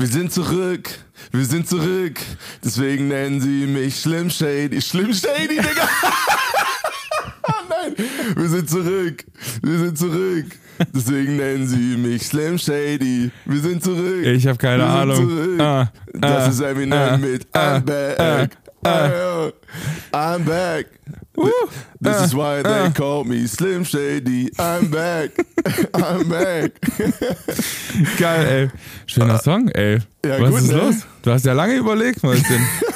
Wir sind zurück, wir sind zurück. Deswegen nennen sie mich Slim Shady. Slim Shady, Digga. Nein, wir sind zurück, wir sind zurück. Deswegen nennen sie mich Slim Shady. Wir sind zurück. Ich habe keine wir sind Ahnung. Zurück. Ah, das ah, ist Eminem ah, mit ah, I'm back. Ah, I'm back. This ah, is why they ah. call me Slim Shady. I'm back. I'm back. Geil, ey. Schöner Song, ey. Ja, Was gut, ist ne? los? Du hast ja lange überlegt, Mäuschen.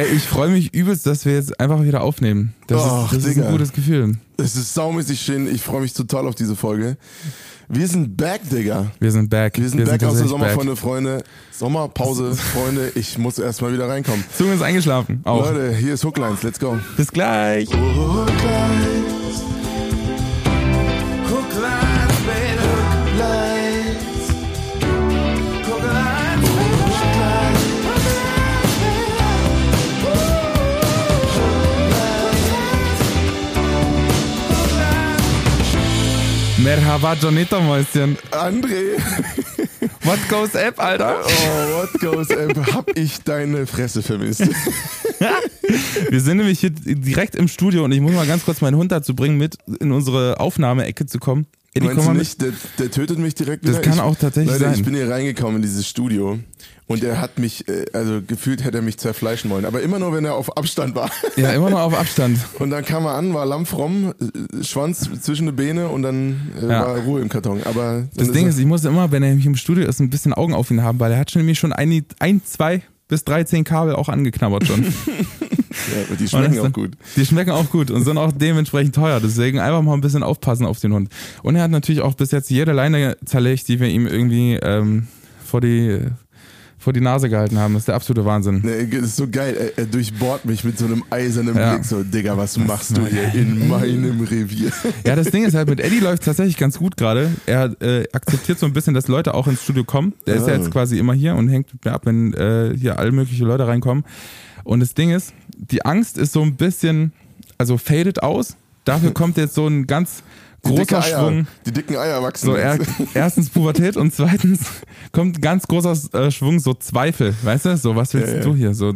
ey, ich freue mich übelst, dass wir jetzt einfach wieder aufnehmen. Das, Och, ist, das ist ein gutes Gefühl. Es ist saumäßig schön. Ich freue mich total auf diese Folge. Wir sind back, Digga. Wir sind back. Wir sind back aus der Sommerfreunde, Freunde. Sommerpause, Freunde. Ich muss erstmal wieder reinkommen. Zunge ist eingeschlafen. Auch. Leute, hier ist Hooklines. Let's go. Bis gleich. Hooklines, Merhaba, Jonita, Mäuschen. André. What goes up, Alter? Oh, what goes up? Hab ich deine Fresse vermisst. Wir sind nämlich hier direkt im Studio und ich muss mal ganz kurz meinen Hund dazu bringen, mit in unsere Aufnahmeecke zu kommen. Eddie, Meinst mal nicht, der, der tötet mich direkt wieder? Das kann ich, auch tatsächlich Leute, sein. ich bin hier reingekommen in dieses Studio und er hat mich, äh, also gefühlt hätte er mich zerfleischen wollen, aber immer nur, wenn er auf Abstand war. Ja, immer noch auf Abstand. Und dann kam er an, war lammfromm, äh, Schwanz zwischen die Beine und dann äh, Ja. war Ruhe im Karton. Aber Das Ding ist, ich muss immer, wenn er nämlich im Studio ist, ein bisschen Augen auf ihn haben, weil er hat schon nämlich schon ein, ein zwei bis 13 Kabel auch angeknabbert schon. ja, die schmecken auch gut. Die schmecken auch gut und sind auch dementsprechend teuer. Deswegen einfach mal ein bisschen aufpassen auf den Hund. Und er hat natürlich auch bis jetzt jede Leine zerlegt, die wir ihm irgendwie ähm, vor, die, vor die Nase gehalten haben. Das ist der absolute Wahnsinn. Nee, das ist so geil. Er, durchbohrt mich mit so einem eisernen Ja. Blick. So, Digga, was machst du hier in meinem Revier? Ja, das Ding ist halt, mit Eddie läuft tatsächlich ganz gut gerade. Er äh, akzeptiert so ein bisschen, dass Leute auch ins Studio kommen. Der ist ja Ah. jetzt quasi immer hier und hängt mit mir ab, wenn äh, hier alle möglichen Leute reinkommen. Und das Ding ist, die Angst ist so ein bisschen, also faded aus. Dafür kommt jetzt so ein ganz großer Schwung. Die dicken Eier wachsen. So er, erstens Pubertät und zweitens kommt ganz großer äh, Schwung, so Zweifel, weißt du? So, was willst ja. du hier? So,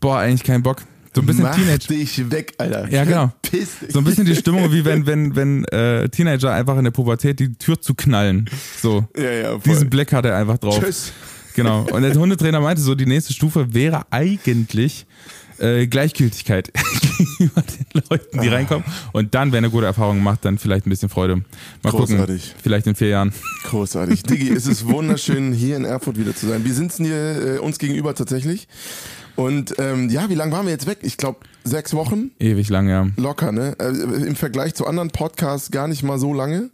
boah, eigentlich kein Bock. So ein bisschen Mach Teenage. dich weg, Alter. Ja, genau. Piss dich. So ein bisschen die Stimmung, wie wenn, wenn, wenn äh, Teenager einfach in der Pubertät die Tür zu knallen. So. Ja, ja, voll. Diesen Blick hat er einfach drauf. Tschüss. Genau. Und der Hundetrainer meinte so, die nächste Stufe wäre eigentlich äh, Gleichgültigkeit gegenüber den Leuten, die reinkommen. Und dann, wenn er gute Erfahrungen macht, dann vielleicht ein bisschen Freude. Mal gucken. Großartig. Vielleicht in vier Jahren. Großartig. Digi, es ist wunderschön, hier in Erfurt wieder zu sein. Wir sitzen hier äh, uns gegenüber tatsächlich. Und ähm, ja, wie lange waren wir jetzt weg? Ich glaube, sechs Wochen. Ewig lang, ja. Locker, ne? Äh, Im Vergleich zu anderen Podcasts gar nicht mal so lange.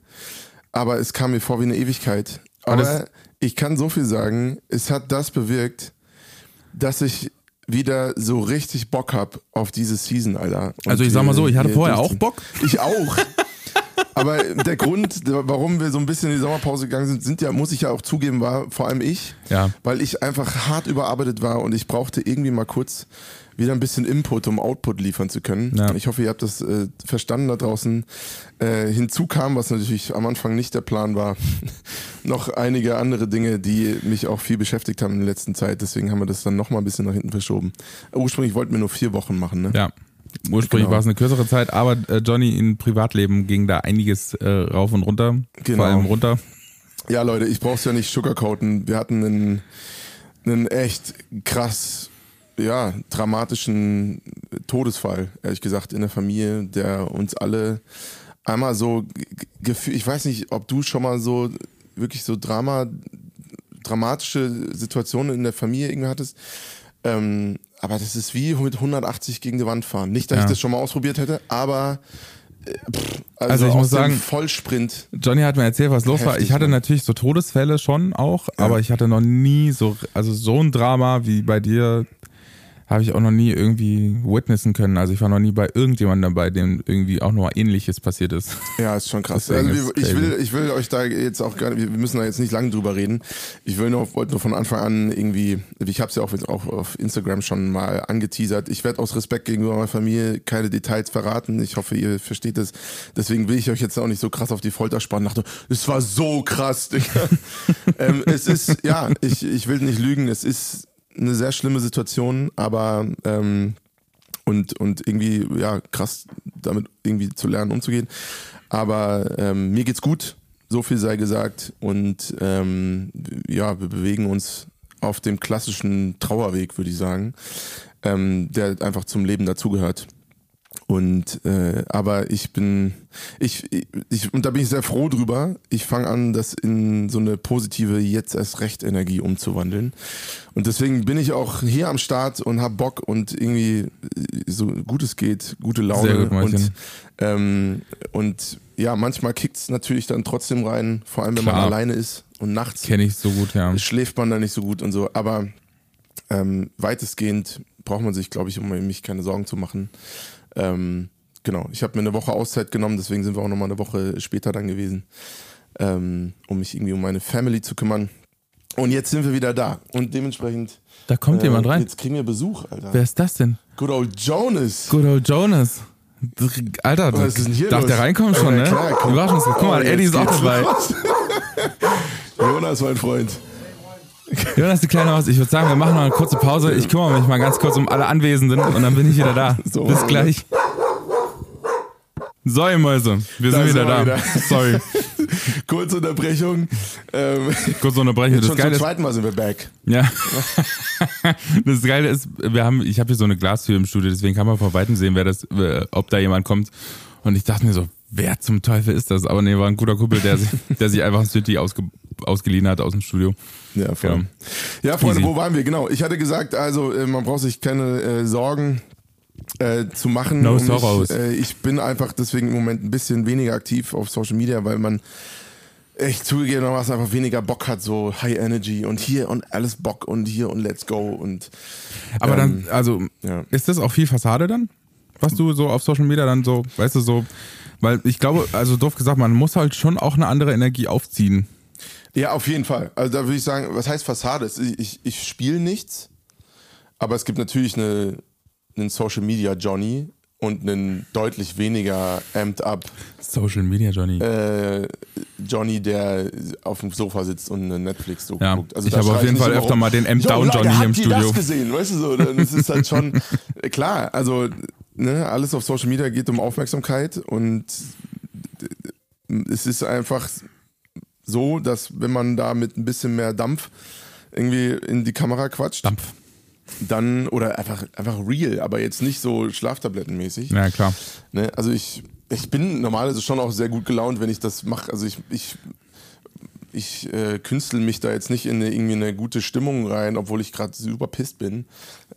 Aber es kam mir vor wie eine Ewigkeit. Aber ich kann so viel sagen, es hat das bewirkt, dass ich wieder so richtig Bock hab auf diese Season, Alter. Und Also ich sag mal so, ich hatte vorher auch. Bock. Ich auch. Aber der Grund, warum wir so ein bisschen in die Sommerpause gegangen sind, sind ja, muss ich ja auch zugeben, war vor allem ich, Ja. weil ich einfach hart überarbeitet war und ich brauchte irgendwie mal kurz wieder ein bisschen Input, um Output liefern zu können. Ja. Ich hoffe, ihr habt das äh, verstanden da draußen. Äh, hinzu kam, was natürlich am Anfang nicht der Plan war, noch einige andere Dinge, die mich auch viel beschäftigt haben in der letzten Zeit. Deswegen haben wir das dann nochmal ein bisschen nach hinten verschoben. Ursprünglich wollten wir nur vier Wochen machen, ne? Ja. Ursprünglich Genau. war es eine kürzere Zeit, aber äh, Johnny in Privatleben ging da einiges äh, rauf und runter. Genau. Vor allem runter. Ja, Leute, ich brauch's ja nicht sugarcoaten. Wir hatten einen, einen echt krass, ja, dramatischen Todesfall, ehrlich gesagt, in der Familie, der uns alle einmal so gefühlt, ich weiß nicht, ob du schon mal so wirklich so Drama, dramatische Situationen in der Familie irgendwie hattest. Ähm, aber das ist wie mit 180 gegen die Wand fahren. Nicht, dass Ja. ich das schon mal ausprobiert hätte, aber äh, pff, also, Also ich muss sagen- Vollsprint Johnny hat mir erzählt, was los war. Ich hatte ne? natürlich so Todesfälle schon auch, aber ich hatte noch nie so, also so ein Drama wie bei dir habe ich auch noch nie irgendwie witnessen können. Also ich war noch nie bei irgendjemandem dabei, dem irgendwie auch nur ähnliches passiert ist. Ja, ist schon krass. Also wir, ich, will, ich will euch da jetzt auch gar wir müssen da jetzt nicht lange drüber reden. Ich will nur, wollte nur von Anfang an irgendwie, ich habe es ja auch, auch auf Instagram schon mal angeteasert. Ich werde aus Respekt gegenüber meiner Familie keine Details verraten. Ich hoffe, ihr versteht es. Deswegen will ich euch jetzt auch nicht so krass auf die Folter spannen. Dachte, es war so krass, Digga. ähm, es ist, ja, ich, ich will nicht lügen. Es ist eine sehr schlimme Situation, aber ähm, und, und irgendwie, ja, krass, damit irgendwie zu lernen, umzugehen. Aber ähm, mir geht's gut, so viel sei gesagt. Und ähm, ja, wir bewegen uns auf dem klassischen Trauerweg, würde ich sagen, ähm, der einfach zum Leben dazugehört. Und äh, aber ich bin ich, ich und da bin ich sehr froh drüber. Ich fange an, das in so eine positive jetzt erst recht Energie umzuwandeln. Und deswegen bin ich auch hier am Start und hab Bock und irgendwie so gut es geht, gute Laune Sehr gut, und ähm, und ja, manchmal kickt's natürlich dann trotzdem rein, vor allem wenn man Klar. alleine ist und nachts Kenne ich so gut, ja. schläft man da nicht so gut und so. Aber ähm, weitestgehend braucht man sich, glaube ich, um mich keine Sorgen zu machen. Ähm, genau, ich habe mir eine Woche Auszeit genommen, deswegen sind wir auch nochmal eine Woche später dann gewesen, ähm, um mich irgendwie um meine Family zu kümmern. Und jetzt sind wir wieder da und dementsprechend. Da kommt äh, jemand rein. Jetzt kriegen wir Besuch, Alter. Wer ist das denn? Good old Jonas. Good old Jonas. Alter, Was ist denn hier darf los? der reinkommen schon, Ja, ne? klar, komm. Überraschungsgast. Guck mal, Oh, Eddie ist auch dabei. Jonas, mein Freund. Jonas, die kleine Maus. Ich würde sagen, wir machen noch eine kurze Pause. Ich kümmere mich mal ganz kurz um alle Anwesenden und dann bin ich wieder da. So Bis gleich. So, ihr Mäuse, wir sind Da wieder sind wir da. wieder. Sorry, Kurze Unterbrechung. Ähm, kurze Unterbrechung. Das schon Geile zum zweiten Mal sind wir back. ja. das Geile ist, wir haben, ich habe hier so eine Glastür im Studio, deswegen kann man von weitem sehen, wer das, ob da jemand kommt. Und ich dachte mir so, wer zum Teufel ist das? Aber nee, war ein guter Kumpel, der sich, der sich einfach ein City ausge, ausgeliehen hat aus dem Studio. Ja, voll. Genau. Ja, Freunde, Easy. wo waren wir? Genau. Ich hatte gesagt, also äh, man braucht sich keine äh, Sorgen äh, zu machen. No sorrows. Äh, ich bin einfach deswegen im Moment ein bisschen weniger aktiv auf Social Media, weil man echt zugegebenermaßen einfach weniger Bock hat, so High Energy und hier und alles Bock und hier und let's go und Aber ähm, dann, also, ja. ist das auch viel Fassade dann? Was du so auf Social Media dann so, weißt du, so, weil ich glaube, also doof gesagt, man muss halt schon auch eine andere Energie aufziehen. Ja, auf jeden Fall. Also da würde ich sagen, was heißt Fassade? Ich, ich, ich spiele nichts, aber es gibt natürlich eine, einen Social Media Johnny und einen deutlich weniger amped up Social Media, Johnny. äh, Johnny, der auf dem Sofa sitzt und eine netflix so Ja, guckt. ich da habe auf jeden Fall öfter mal den Amped "Yo, Down Leute, Johnny hier im habt ihr Studio." das gesehen, weißt du so? Dann ist es halt schon klar. Also ne, alles auf Social Media geht um Aufmerksamkeit und es ist einfach so, dass wenn man da mit ein bisschen mehr Dampf irgendwie in die Kamera quatscht, Dampf. dann oder einfach einfach real, aber jetzt nicht so Schlaftablettenmäßig. Ja, klar. Ne? Also ich, ich bin normalerweise schon auch sehr gut gelaunt, wenn ich das mache. Also ich, ich, ich äh, künstel mich da jetzt nicht in eine, irgendwie eine gute Stimmung rein, obwohl ich gerade super pisst bin.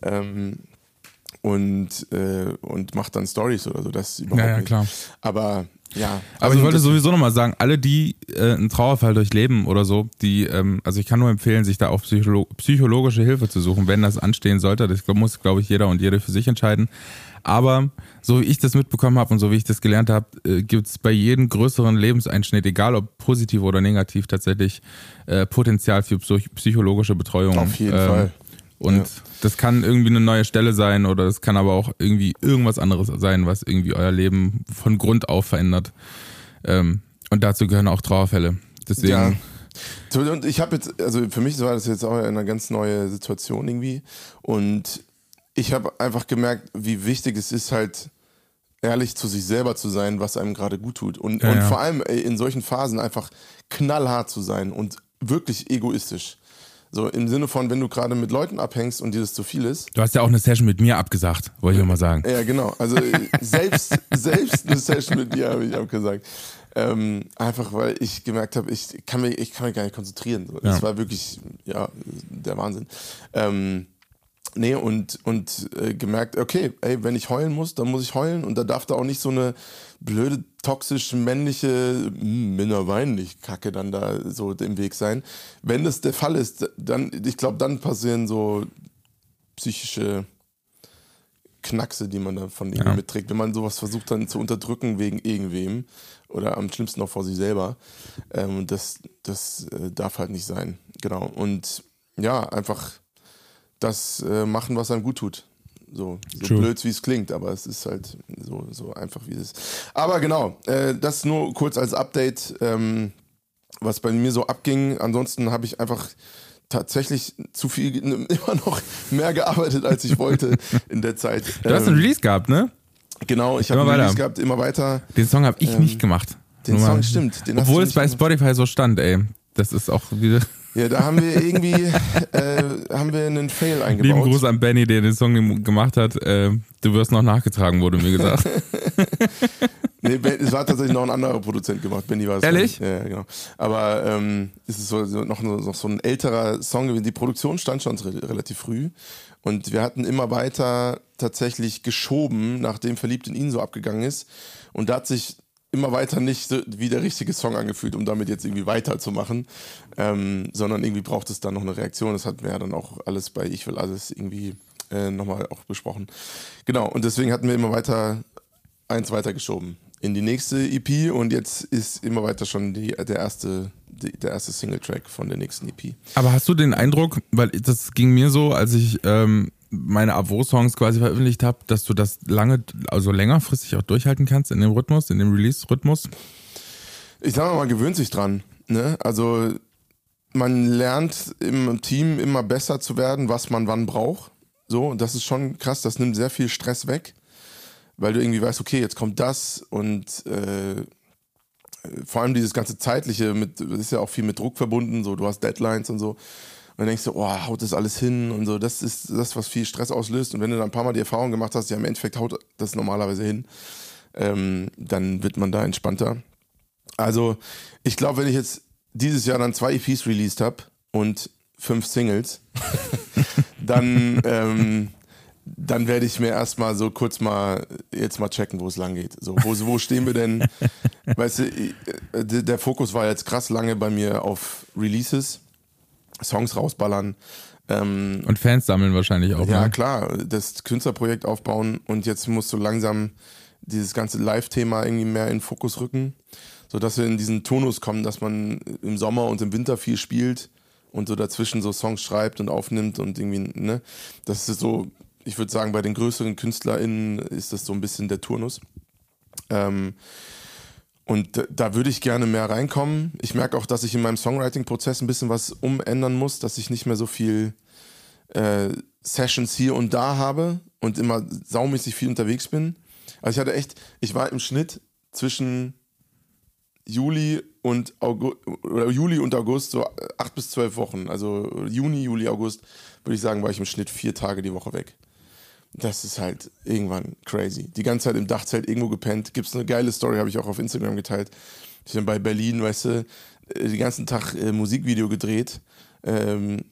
Ähm, und äh, und mache dann Stories oder so. Das überhaupt Ja, ja, nicht. klar. Aber ja. Aber also ich wollte sowieso nochmal sagen, alle, die äh, einen Trauerfall durchleben oder so, die, ähm, also ich kann nur empfehlen, sich da auch psycholo psychologische Hilfe zu suchen, wenn das anstehen sollte. Das muss, glaube ich, jeder und jede für sich entscheiden. Aber so wie ich das mitbekommen habe und so wie ich das gelernt habe, äh, gibt es bei jedem größeren Lebenseinschnitt, egal ob positiv oder negativ, tatsächlich äh, Potenzial für psych psychologische Betreuung. Auf jeden Ähm, Fall. Und Ja. das kann irgendwie eine neue Stelle sein oder es kann aber auch irgendwie irgendwas anderes sein, was irgendwie euer Leben von Grund auf verändert. Ähm, und dazu gehören auch Trauerfälle. Deswegen, Ja. Und ich habe jetzt, also für mich war das jetzt auch eine ganz neue Situation irgendwie. Und ich habe einfach gemerkt, wie wichtig es ist, halt ehrlich zu sich selber zu sein, was einem gerade gut tut. Und, Ja, und ja. vor allem in solchen Phasen einfach knallhart zu sein und wirklich egoistisch. So im Sinne von, wenn du gerade mit Leuten abhängst und dir das zu viel ist, du hast ja auch eine Session mit mir abgesagt, wollte ich mal sagen. ja, genau. Also selbst, selbst eine Session mit dir habe ich auch gesagt. Ähm, einfach weil ich gemerkt habe, ich kann mich, ich kann mich gar nicht konzentrieren. So. Das Ja. war wirklich, ja, der Wahnsinn. Ähm, nee, und, und äh, gemerkt, okay, ey, wenn ich heulen muss, dann muss ich heulen und da darf da auch nicht so eine blöde, toxisch männliche hm, Männer weinen nicht Kacke dann da so im Weg sein. Wenn das der Fall ist, dann, ich glaube, dann passieren so psychische Knackse, die man da von ihm ja. mitträgt. Wenn man sowas versucht dann zu unterdrücken wegen irgendwem oder am schlimmsten noch vor sich selber, ähm, das, das äh, darf halt nicht sein. Genau. Und ja, einfach das äh, machen, was einem gut tut. So, so blöd wie es klingt, aber es ist halt so, so einfach wie es ist. Aber genau, äh, das nur kurz als Update, ähm, was bei mir so abging. Ansonsten habe ich einfach tatsächlich zu viel, immer noch mehr gearbeitet, als ich wollte in der Zeit. Du hast einen ähm, Release gehabt, ne? Genau, ich habe einen Release gehabt, immer weiter. Den Song habe ich ähm, nicht gemacht. Den Song stimmt. Den Obwohl es bei gemacht. Spotify so stand, ey. Das ist auch wieder. Ja, da haben wir irgendwie äh, haben wir einen Fail eingebaut. Lieben Gruß an Benny, der den Song gemacht hat. Äh, du wirst noch nachgetragen, wurde mir gesagt. nee, es war tatsächlich noch ein anderer Produzent gemacht. Benny war es. Ehrlich? Ja, genau. Aber ähm, es ist so, so noch, noch, so ein älterer Song gewesen. Die Produktion stand schon relativ früh. Und wir hatten immer weiter tatsächlich geschoben, nachdem Verliebt in ihn so abgegangen ist. Und da hat sich immer weiter nicht wie der richtige Song angefühlt, um damit jetzt irgendwie weiterzumachen, ähm, sondern irgendwie braucht es dann noch eine Reaktion. Das hatten wir ja dann auch alles bei Ich will alles irgendwie äh, nochmal auch besprochen. Genau, und deswegen hatten wir immer weiter eins weitergeschoben in die nächste EP und jetzt ist immer weiter schon die, der erste der erste Singletrack von der nächsten EP. Aber hast du den Eindruck, weil das ging mir so, als ich ähm, meine Avo-Songs quasi veröffentlicht habe, dass du das lange, also längerfristig auch durchhalten kannst in dem Rhythmus, in dem Release-Rhythmus? Ich sag mal, man gewöhnt sich dran. Ne? Also man lernt im Team immer besser zu werden, was man wann braucht. So, und das ist schon krass, das nimmt sehr viel Stress weg, weil du irgendwie weißt, okay, jetzt kommt das und äh, vor allem dieses ganze zeitliche, mit, das ist ja auch viel mit Druck verbunden, so du hast Deadlines und so. Und dann denkst du, oh, haut das alles hin und so. Das ist das, was viel Stress auslöst. Und wenn du dann ein paar Mal die Erfahrung gemacht hast, ja, im Endeffekt haut das normalerweise hin, ähm, dann wird man da entspannter. Also, ich glaube, wenn ich jetzt dieses Jahr dann zwei EPs released habe und fünf Singles, dann, ähm, dann werde ich mir erstmal so kurz mal jetzt mal checken, wo es lang geht. So, wo, wo stehen wir denn? weißt du, äh, der Fokus war jetzt krass lange bei mir auf Releases Songs rausballern. Ähm, und Fans sammeln wahrscheinlich auch. Ja, ne? klar, das Künstlerprojekt aufbauen und jetzt musst du langsam dieses ganze Live-Thema irgendwie mehr in den Fokus rücken, sodass wir in diesen Tonus kommen, dass man im Sommer und im Winter viel spielt und so dazwischen so Songs schreibt und aufnimmt und irgendwie, ne, das ist so, ich würde sagen, bei den größeren KünstlerInnen ist das so ein bisschen der Turnus. Ähm, und da würde ich gerne mehr reinkommen. Ich merke auch, dass ich in meinem Songwriting-Prozess ein bisschen was umändern muss, dass ich nicht mehr so viel äh, Sessions hier und da habe und immer saumäßig viel unterwegs bin. Also ich hatte echt, ich war im Schnitt zwischen Juli und August, oder Juli und August so acht bis zwölf Wochen. Also Juni, Juli, August würde ich sagen, war ich im Schnitt vier Tage die Woche weg. Das ist halt irgendwann crazy. Die ganze Zeit im Dachzelt irgendwo gepennt. Gibt es eine geile Story, habe ich auch auf Instagram geteilt. Ich bin bei Berlin, weißt du, äh, den ganzen Tag äh, Musikvideo gedreht. Ähm,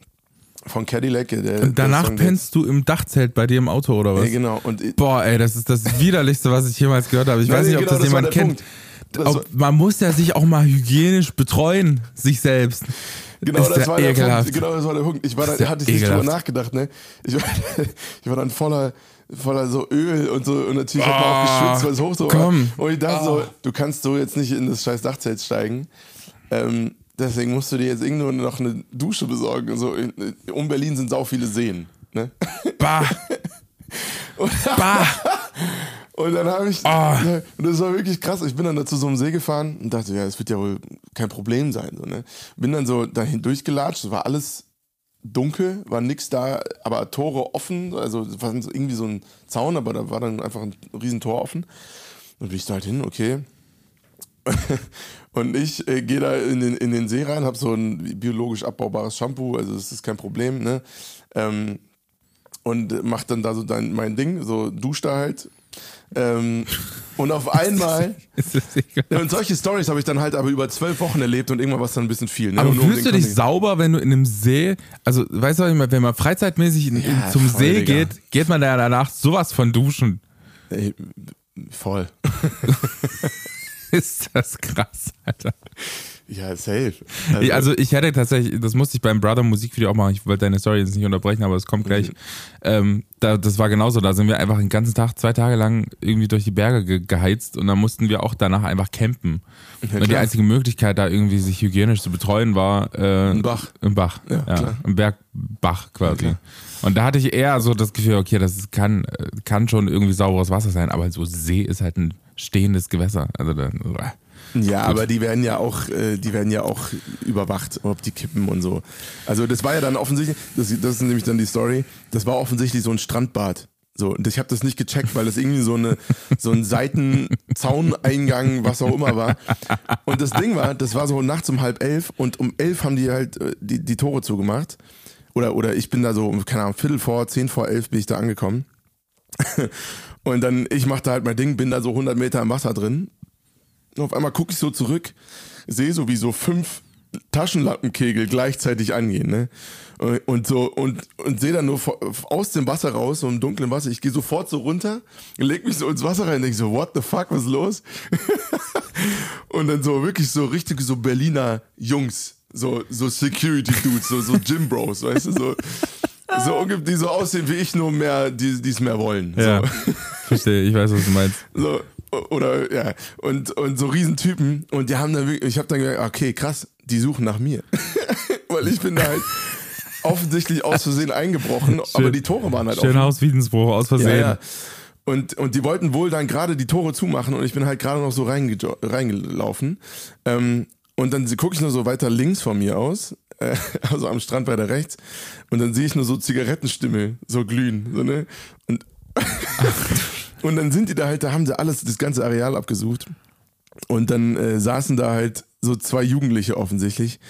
von Cadillac. Der, und danach der pennst du im Dachzelt bei dir im Auto oder was? Ja, genau. Und Boah, ey, das ist das widerlichste, was ich jemals gehört habe. Ich Nein, weiß nicht, ob genau, das jemand kennt. Auch, man muss ja sich auch mal hygienisch betreuen, sich selbst. Genau, das war der Punkt. Genau, das war der Punkt. Ich war da, hatte ich nicht drüber nachgedacht, ne? Ich war, ich war dann voller, voller so Öl und so und natürlich oh, hat man auch ah, geschwitzt, weil es hoch so komm. war. Und ich dachte oh. so, du kannst so jetzt nicht in das scheiß Dachzelt steigen. Ähm, deswegen musst du dir jetzt irgendwo noch eine Dusche besorgen. So, in, um Berlin sind sau viele Seen. Ne? Bah. bah. Und dann habe ich, oh. und das war wirklich krass. Ich bin dann da zu so einem See gefahren und dachte, ja, das wird ja wohl kein Problem sein. So, ne? Bin dann so dahin durchgelatscht, es war alles dunkel, war nichts da, aber Tore offen. Also es war irgendwie so ein Zaun, aber da war dann einfach ein Riesentor offen. Und bin ich da halt hin, okay. und ich äh, gehe da in den, in den See rein, habe so ein biologisch abbaubares Shampoo, also das ist kein Problem, ne? Ähm, und mach dann da so dein, mein Ding, so dusch da halt ähm, und auf einmal. und solche Stories habe ich dann halt aber über zwölf Wochen erlebt und irgendwann war es dann ein bisschen viel. Ne? Aber fühlst du dich sauber, wenn du in einem See, also weißt du, wenn man freizeitmäßig in, ja, zum voll, See Digga. geht, geht man da danach sowas von duschen. Ey, voll. Ist das krass, Alter. Ja, safe. Also, also, ich hätte tatsächlich, das musste ich beim Brother Musikvideo auch machen, ich wollte deine Story jetzt nicht unterbrechen, aber es kommt gleich. Mhm. Ähm, da, das war genauso. Da sind wir einfach den ganzen Tag, zwei Tage lang irgendwie durch die Berge ge geheizt und dann mussten wir auch danach einfach campen. Ja, und die einzige Möglichkeit, da irgendwie sich hygienisch zu betreuen, war äh, Im Bach. Im Bach. Ja, Ja, klar. Im Bergbach quasi. Klar. und da hatte ich eher so das Gefühl, okay, das kann, äh, kann schon irgendwie sauberes Wasser sein, aber so See ist halt ein stehendes Gewässer. Also da, Ja, aber die werden ja auch, äh, die werden ja auch überwacht, ob die kippen und so. Also das war ja dann offensichtlich, das, das ist nämlich dann die Story, das war offensichtlich so ein Strandbad. So, und ich habe das nicht gecheckt, weil das irgendwie so eine so ein Seitenzauneingang, was auch immer war. Und das Ding war, das war so nachts um halb elf und um elf haben die halt äh, die, die Tore zugemacht. Oder, oder ich bin da so, keine Ahnung, Viertel vor, zehn vor elf bin ich da angekommen. Und dann, ich machte halt mein Ding, bin da so 100 Meter im Wasser drin und auf einmal gucke ich so zurück, sehe so wie so fünf Taschenlampenkegel gleichzeitig angehen, ne? Und- Und so und, und sehe dann nur aus dem Wasser raus, so im dunklen Wasser. Ich gehe sofort so runter, leg mich so ins Wasser rein, denke so, what the fuck, was ist los? und dann so wirklich so richtig so Berliner Jungs, so so Security Dudes, so so Gym Bros, weißt du, so so die so aussehen wie ich, nur mehr, die die es mehr wollen. ja. So. Verstehe, ich weiß, was du meinst. So, oder ja, und, und so Riesentypen und die haben dann wirklich, ich habe dann gedacht, okay, krass, die suchen nach mir. Weil ich bin da halt offensichtlich aus Versehen eingebrochen, aber die Tore waren halt Schön offen. Hausfriedensbruch aus Ja, Versehen. ja. Und, und die wollten wohl dann gerade die Tore zumachen und ich bin halt gerade noch so reinge reingelaufen. Ähm, und dann gucke ich nur so weiter links von mir aus, äh, also am Strand weiter rechts, und dann sehe ich nur so Zigarettenstimmel, so glühen. So, ne? Und und dann sind die da halt, da haben sie alles, das ganze Areal abgesucht. Und dann äh, saßen da halt so zwei Jugendliche offensichtlich.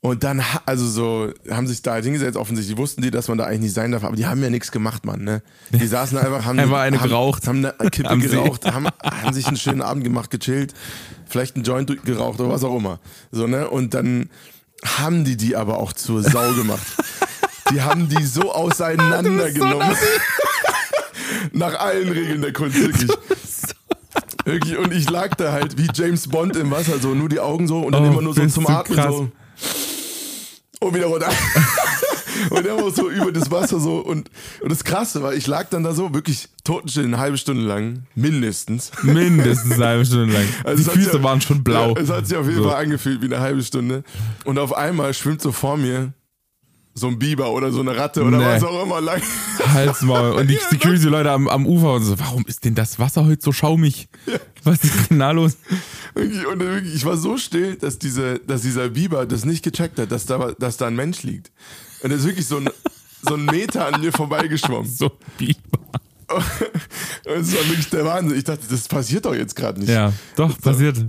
Und dann, also so, haben sich da halt hingesetzt, offensichtlich wussten die, dass man da eigentlich nicht sein darf, aber die haben ja nichts gemacht, Mann, ne? Die saßen einfach, haben, Einfach eine haben, geraucht. haben eine Kippe See. geraucht, haben, haben sich einen schönen Abend gemacht, gechillt, vielleicht einen Joint geraucht oder was auch immer. So, ne? Und dann haben die die aber auch zur Sau gemacht. Die haben die so auseinandergenommen. Nach allen Regeln der Kunst, wirklich. Wirklich, und ich lag da halt wie James Bond im Wasser, so nur die Augen so und dann Oh, immer nur so zum Atmen krass. so. Und wieder runter. und immer so über das Wasser so. Und, und das Krasse war, ich lag dann da so wirklich totenstill eine halbe Stunde lang, mindestens. Mindestens eine halbe Stunde lang. Also die Füße waren schon blau. Ja, es hat sich auf jeden So. Fall angefühlt wie eine halbe Stunde. Und auf einmal schwimmt so vor mir so ein Biber oder so eine Ratte oder Nee. was auch immer lang. Halsmaul. Und die Security-Leute am, am Ufer und so, warum ist denn das Wasser heute so schaumig? Was ist denn da los? Und ich war so still, dass, diese, dass dieser Biber das nicht gecheckt hat, dass da, dass da ein Mensch liegt. Und er ist wirklich so ein, so ein Meter an mir vorbeigeschwommen. So Biber. Und es war wirklich der Wahnsinn. Ich dachte, das passiert doch jetzt gerade nicht. Ja, doch, passiert.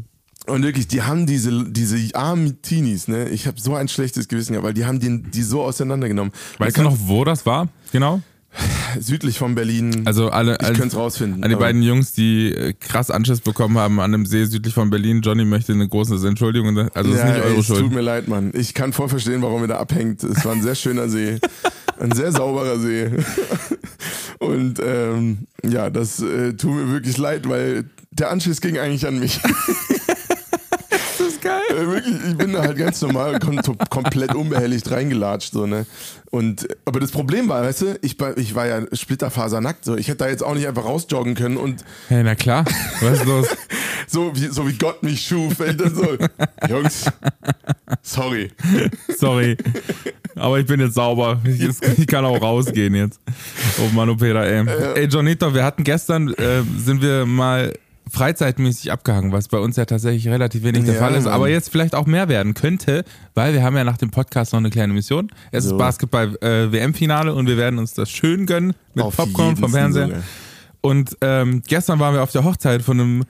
Und wirklich, die haben diese, diese armen Teenies, ne? Ich habe so ein schlechtes Gewissen gehabt, weil die haben den, die so auseinandergenommen. Weißt du noch, wo das war? Genau? Südlich von Berlin. Also alle, ich könnte es rausfinden. an die beiden Jungs, die äh, krass Anschiss bekommen haben an einem See südlich von Berlin. Johnny möchte eine große Entschuldigung. Also das ist ja, nicht ey, eure es tut Schuld. mir leid, Mann. Ich kann voll verstehen, warum ihr da abhängt. Es war ein sehr schöner See. Ein sehr sauberer See. Und ähm, ja, das äh, tut mir wirklich leid, weil der Anschiss ging eigentlich an mich. Das ist geil. Äh, wirklich, ich bin da halt ganz normal kom komplett unbehelligt reingelatscht. So, ne? Und, aber das Problem war, weißt du, ich, war- ich war ja splitterfasernackt. So. Ich hätte da jetzt auch nicht einfach rausjoggen können und Hey, na klar. Was ist los? so wie, so wie Gott mich schuf. Dann so, Jungs, sorry. Sorry. Aber ich bin jetzt sauber. Ich, kann auch rausgehen jetzt. Oh Mann, oh Peter, ey. Ey, Johnito, wir hatten gestern, äh, sind wir mal freizeitmäßig abgehangen, was bei uns ja tatsächlich relativ wenig der Ja, Fall ist, aber jetzt vielleicht auch mehr werden könnte, weil wir haben ja nach dem Podcast noch eine kleine Mission. Es So. ist Basketball-WM-Finale und wir werden uns das schön gönnen mit Auf Popcorn vom Fernseher. Sinne. Und ähm, gestern waren wir auf der Hochzeit von einem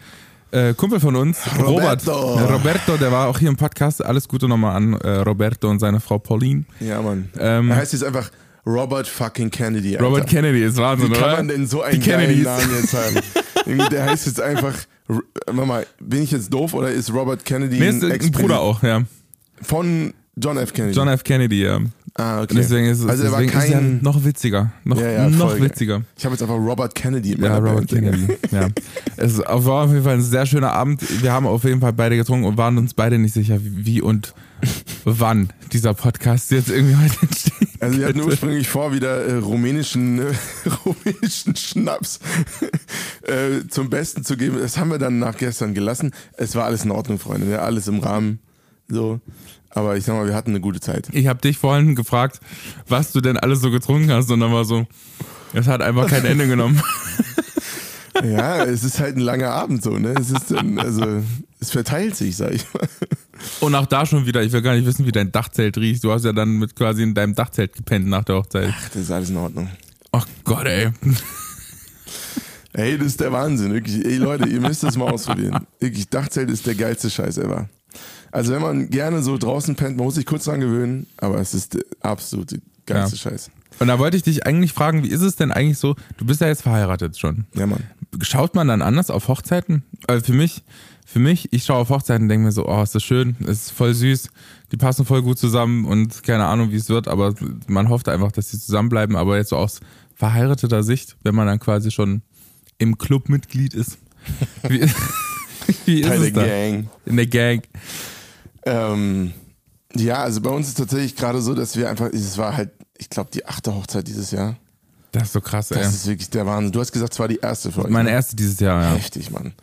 äh, Kumpel von uns, Robert. Roberto. Ja, Roberto, der war auch hier im Podcast. Alles Gute nochmal an äh, Roberto und seine Frau Pauline. Ja, Mann. Ähm, er heißt jetzt einfach Robert fucking Kennedy. Alter. Robert Kennedy ist Wahnsinn, Wie kann oder? man denn so einen geilen. Namen jetzt haben? Der heißt jetzt einfach. Warte mal, bin ich jetzt doof oder ist Robert Kennedy Mir ist ein Ex-Präsident Bruder auch, ja. Von John F. Kennedy. John F. Kennedy, ja. ah, okay. Deswegen ist es also er war deswegen ist er kein. noch witziger. Noch, Ja, ja, noch witziger. Ich habe jetzt einfach Robert Kennedy in Ja, meiner Robert Band. Kennedy. Ja. Es war auf jeden Fall ein sehr schöner Abend. Wir haben auf jeden Fall beide getrunken und waren uns beide nicht sicher, wie und wann dieser Podcast jetzt irgendwie heute entsteht. Also wir hatten ursprünglich vor, wieder äh, rumänischen, äh, rumänischen Schnaps äh, zum Besten zu geben. Das haben wir dann nach gestern gelassen. Es war alles in Ordnung, Freunde. Ja, alles im Rahmen. So. Aber ich sag mal, wir hatten eine gute Zeit. Ich habe dich vorhin gefragt, was du denn alles so getrunken hast und dann war so, es hat einfach kein Ende genommen. Ja, es ist halt ein langer Abend so, ne? Es ist dann, also, es verteilt sich, sag ich mal. Und auch da schon wieder, ich will gar nicht wissen, wie dein Dachzelt riecht. Du hast ja dann mit quasi in deinem Dachzelt gepennt nach der Hochzeit. Ach, das ist alles in Ordnung. Ach Gott, ey. Ey, das ist der Wahnsinn, wirklich. Ey, Leute, ihr müsst das mal ausprobieren. Wirklich, Dachzelt ist der geilste Scheiß ever. Also, wenn man gerne so draußen pennt, man muss sich kurz dran gewöhnen, aber es ist der absolute geilste Ja. Scheiß. Und da wollte ich dich eigentlich fragen, wie ist es denn eigentlich so? Du bist ja jetzt verheiratet schon. Ja, Mann. Schaut man dann anders auf Hochzeiten? Also für mich, für mich, ich schaue auf Hochzeiten und denke mir so, oh, ist das schön, ist voll süß, die passen voll gut zusammen und keine Ahnung, wie es wird, aber man hofft einfach, dass sie zusammenbleiben. Aber jetzt so aus verheirateter Sicht, wenn man dann quasi schon im Club Mitglied ist, wie, wie ist Teil es der? Gang. In der Gang. Ähm, ja, also bei uns ist tatsächlich gerade so, dass wir einfach, es war halt, ich glaube, die achte Hochzeit dieses Jahr. Das ist so krass, ey. Das ist wirklich der Wahnsinn. Du hast gesagt, es war die erste für euch. Meine ne? erste dieses Jahr, ja. Heftig, Mann.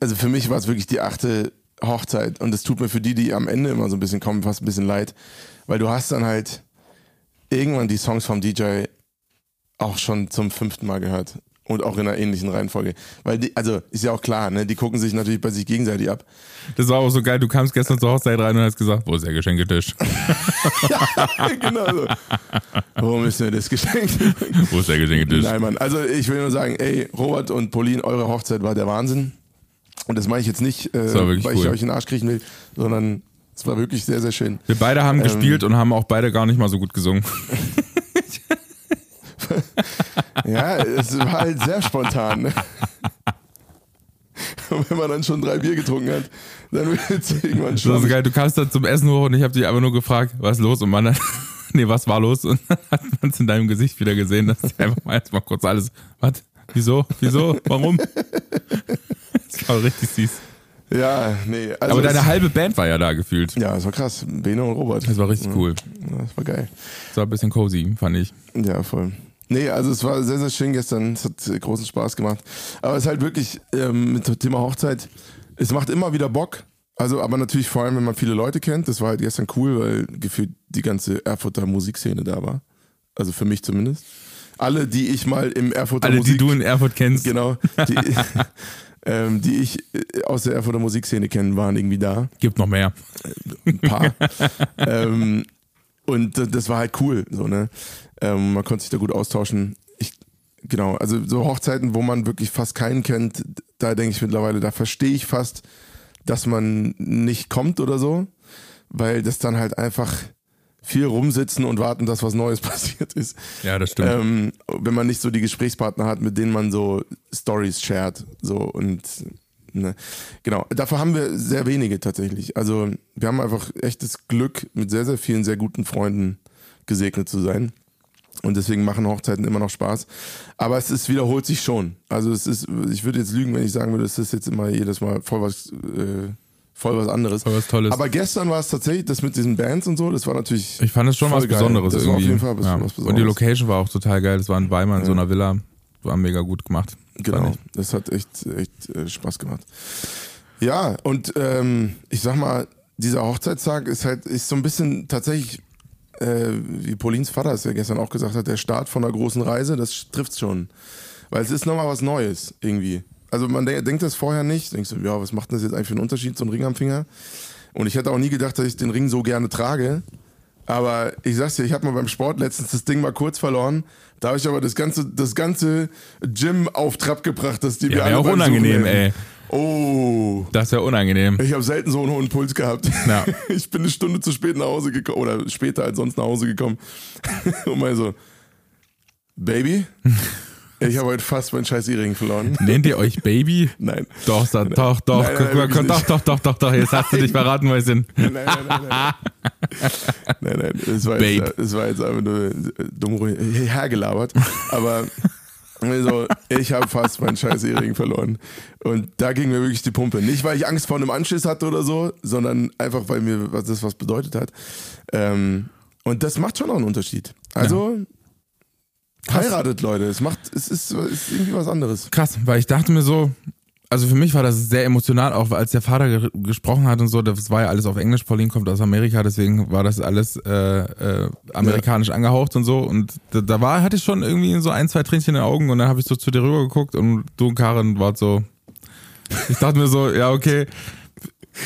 Also für mich war es wirklich die achte Hochzeit und es tut mir für die, die am Ende immer so ein bisschen kommen, fast ein bisschen leid, weil du hast dann halt irgendwann die Songs vom DJ auch schon zum fünften Mal gehört und auch in einer ähnlichen Reihenfolge, weil die, also ist ja auch klar, ne, die gucken sich natürlich bei sich gegenseitig ab. Das war auch so geil, du kamst gestern zur Hochzeit rein und hast gesagt, wo ist der Geschenketisch? genau so. Warum ist mir das geschenkt? Wo ist der Geschenketisch? Nein, Mann. Also ich will nur sagen, ey, Robert und Pauline, eure Hochzeit war der Wahnsinn. Und das meine ich jetzt nicht, äh, weil ich cool. euch in den Arsch kriechen will, sondern es war wirklich sehr, sehr schön. Wir beide haben Ähm. gespielt und haben auch beide gar nicht mal so gut gesungen. Ja, es war halt sehr spontan. Ne? Und wenn man dann schon drei Bier getrunken hat, dann wird es irgendwann Das schon. so geil, du kamst dann zum Essen hoch und ich habe dich einfach nur gefragt, was ist los? Und man dann, nee, was war los? Und dann hat man es in deinem Gesicht wieder gesehen, dass ich einfach mal jetzt mal kurz alles, was? Wieso? Wieso? Warum? Das war richtig süß. Ja, nee. Also Aber deine halbe Band war ja da gefühlt. Ja, es war krass. Bene und Robert. Das war richtig cool. Das war geil. Das war ein bisschen cozy, fand ich. Ja, voll. Nee, also es war sehr, sehr schön gestern. Es hat großen Spaß gemacht. Aber es ist halt wirklich ähm, mit dem Thema Hochzeit, es macht immer wieder Bock. Also, aber natürlich vor allem, wenn man viele Leute kennt. Das war halt gestern cool, weil gefühlt die ganze Erfurter Musikszene da war. Also für mich zumindest. Alle, die ich mal im Erfurter Alle, Musik... die du in Erfurt kennst. Genau. Die, ähm, die ich äh, aus der Erfurter Musikszene kenne, waren irgendwie da. Gibt noch mehr. Ein paar. ähm, und das war halt cool. So, ne? ähm, man konnte sich da gut austauschen. Ich, genau, also so Hochzeiten, wo man wirklich fast keinen kennt, da denke ich mittlerweile, da verstehe ich fast, dass man nicht kommt oder so, weil das dann halt einfach viel rumsitzen und warten, dass was Neues passiert ist. Ja, das stimmt. Ähm, wenn man nicht so die Gesprächspartner hat, mit denen man so Stories shared, so und ne. genau. Dafür haben wir sehr wenige tatsächlich. Also wir haben einfach echtes Glück, mit sehr sehr vielen sehr guten Freunden gesegnet zu sein. Und deswegen machen Hochzeiten immer noch Spaß. Aber es ist, wiederholt sich schon. Also es ist, ich würde jetzt lügen, wenn ich sagen würde, es ist jetzt immer jedes Mal voll was, äh, voll was anderes. Voll was Tolles. Aber gestern war es tatsächlich, das mit diesen Bands und so, das war natürlich. Ich fand es schon was geil. Besonderes Das war auf irgendwie. jeden Fall was- ja. was Und die Besonderes. Location war auch total geil. Das war in Weimar in so einer Villa. War mega gut gemacht. Genau, das hat echt, echt äh, Spaß gemacht. Ja, und ähm, ich sag mal, dieser Hochzeitstag ist halt, ist so ein bisschen tatsächlich, äh, wie Paulins Vater es ja gestern auch gesagt hat, der Start von einer großen Reise, das trifft schon. Weil es ist nochmal was Neues irgendwie. Also man de denkt das vorher nicht, denkst du, ja, was macht denn das jetzt eigentlich für einen Unterschied, so ein Ring am Finger? Und ich hätte auch nie gedacht, dass ich den Ring so gerne trage. Aber ich sag's dir, ich habe mal beim Sport letztens das Ding mal kurz verloren. Da habe ich aber das ganze, das ganze Gym auf Trab gebracht, dass die mir Ja, alle wäre auch unangenehm, ey. Oh, Das wäre unangenehm. ich habe selten so einen hohen Puls gehabt. Ja. Ich bin eine Stunde zu spät nach Hause gekommen oder später als sonst nach Hause gekommen. Und mal so, Baby, ich habe heute fast meinen scheiß E-Ring verloren. Nennt ihr euch Baby? Nein. Doch, sa- doch, doch, Nein, nein, komm, doch, doch, doch, doch, doch, jetzt hast du dich verraten, Mäuschen. Nein, nein, nein, nein. nein, nein, das war, Babe. jetzt, das war jetzt einfach nur dumm ruhig hergelabert. Aber also, ich habe fast meinen scheiß E-Ring verloren. Und da ging mir wirklich die Pumpe. Nicht, weil ich Angst vor einem Anschiss hatte oder so, sondern einfach, weil mir was das was bedeutet hat. Ähm, Und das macht schon auch einen Unterschied. Also heiratet, Leute. Es macht, es ist, es ist irgendwie was anderes. Krass, weil ich dachte mir so, also für mich war das sehr emotional, auch als der Vater ge gesprochen hat und so, das war ja alles auf Englisch, Pauline kommt aus Amerika, deswegen war das alles äh, äh, amerikanisch ja. angehaucht und so. Und da, da, war, hatte ich schon irgendwie so ein, zwei Tränchen in den Augen und dann habe ich so zu dir rüber geguckt und du und Karin wart so. Ich dachte mir so, ja, okay.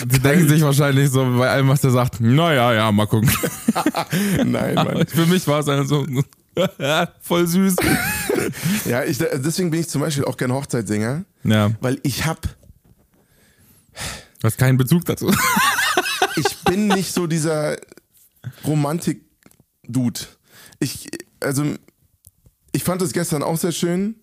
Die denken sich wahrscheinlich so bei allem, was der sagt, naja, ja, mal gucken. Nein, Mann. Für mich war es einfach so, voll süß. ja, ich, deswegen bin ich zum Beispiel auch kein Hochzeitssänger. Ja. Weil ich hab. Du hast keinen Bezug dazu. ich bin nicht so dieser Romantik-Dude. Ich, also, ich fand es gestern auch sehr schön,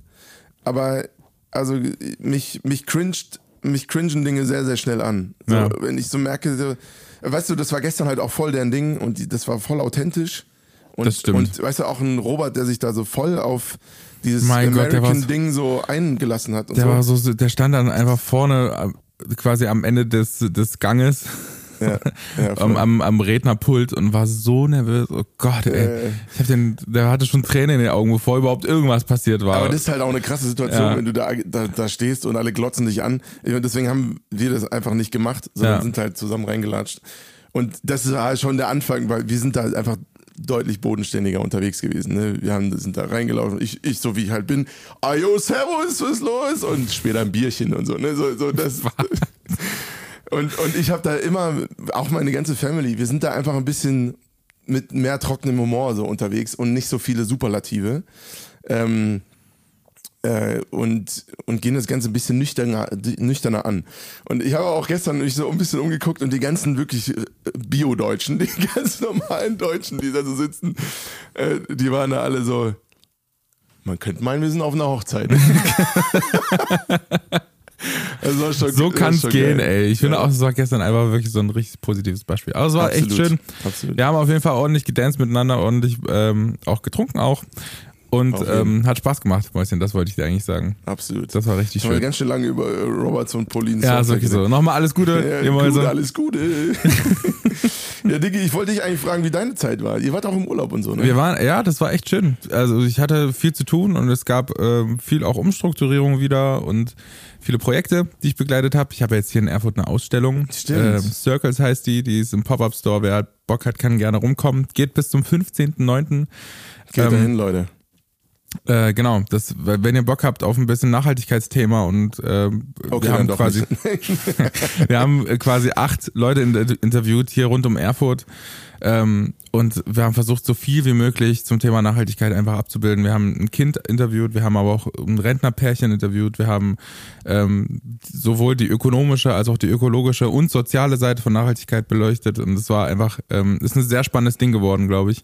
aber also mich, mich cringed, mich cringen Dinge sehr, sehr schnell an. So, ja. Wenn ich so merke, so, weißt du, das war gestern halt auch voll deren Ding und das war voll authentisch. Und, das stimmt. Und weißt du, auch ein Robert, der sich da so voll auf dieses mein American-Ding so eingelassen hat. der so. war so, der stand dann einfach vorne äh, quasi am Ende des, des Ganges. Ja, ja, am, am, am Rednerpult und war so nervös. Oh Gott, ey. Äh. Ich hab den, der hatte schon Tränen in den Augen, bevor überhaupt irgendwas passiert war. Aber das ist halt auch eine krasse Situation, ja. wenn du da, da, da stehst und alle glotzen dich an. Deswegen haben wir das einfach nicht gemacht, sondern sind halt zusammen reingelatscht. Und das ist halt schon der Anfang, weil wir sind da einfach deutlich bodenständiger unterwegs gewesen. Ne? Wir haben, sind da reingelaufen. Ich, ich, so wie ich halt bin, ayo, servus, was ist los? Und später ein Bierchen und so. Ne? so, so das, und, und ich habe da immer, auch meine ganze Family, wir sind da einfach ein bisschen mit mehr trockenem Humor so unterwegs und nicht so viele Superlative. Ähm, äh, und, und gehen das Ganze ein bisschen nüchterner, nüchterner an. Und ich habe auch gestern mich so ein bisschen umgeguckt und die ganzen wirklich äh, Bio-Deutschen, die ganz normalen Deutschen, die da so sitzen, äh, die waren da alle so, man könnte meinen, wir sind auf einer Hochzeit. schon, so kann es gehen, geil. ey. Ich finde ja. auch, es war gestern einfach wirklich so ein richtig positives Beispiel. Aber es war Absolut. echt schön. Absolut. Wir haben auf jeden Fall ordentlich gedanced miteinander, ordentlich ähm, auch getrunken auch. Und ähm, hat Spaß gemacht, Mäuschen, das wollte ich dir eigentlich sagen. Absolut. Das war richtig schön. Wir ganz schön lange über Roberts und Paulins Ja, sowieso. Nochmal alles Gute. Ja, Gute alles Gute. ja, Diggi, ich wollte dich eigentlich fragen, wie deine Zeit war. Ihr wart auch im Urlaub und so, ne? Wir waren, ja, das war echt schön. Also ich hatte viel zu tun und es gab äh, viel auch Umstrukturierung wieder und viele Projekte, die ich begleitet habe. Ich habe jetzt hier in Erfurt eine Ausstellung. Stimmt. Äh, Circles heißt die, die ist im Pop-Up-Store. Wer Bock hat, kann gerne rumkommen. Geht bis zum 15.09. Geht ähm, dahin, Leute. Äh, genau, das, wenn ihr Bock habt auf ein bisschen Nachhaltigkeitsthema und äh, okay, wir haben quasi wir haben quasi acht Leute interviewt hier rund um Erfurt ähm, und wir haben versucht so viel wie möglich zum Thema Nachhaltigkeit einfach abzubilden. Wir haben ein Kind interviewt, wir haben aber auch ein Rentnerpärchen interviewt, wir haben ähm, sowohl die ökonomische als auch die ökologische und soziale Seite von Nachhaltigkeit beleuchtet und es war einfach ähm, ist ein sehr spannendes Ding geworden, glaube ich.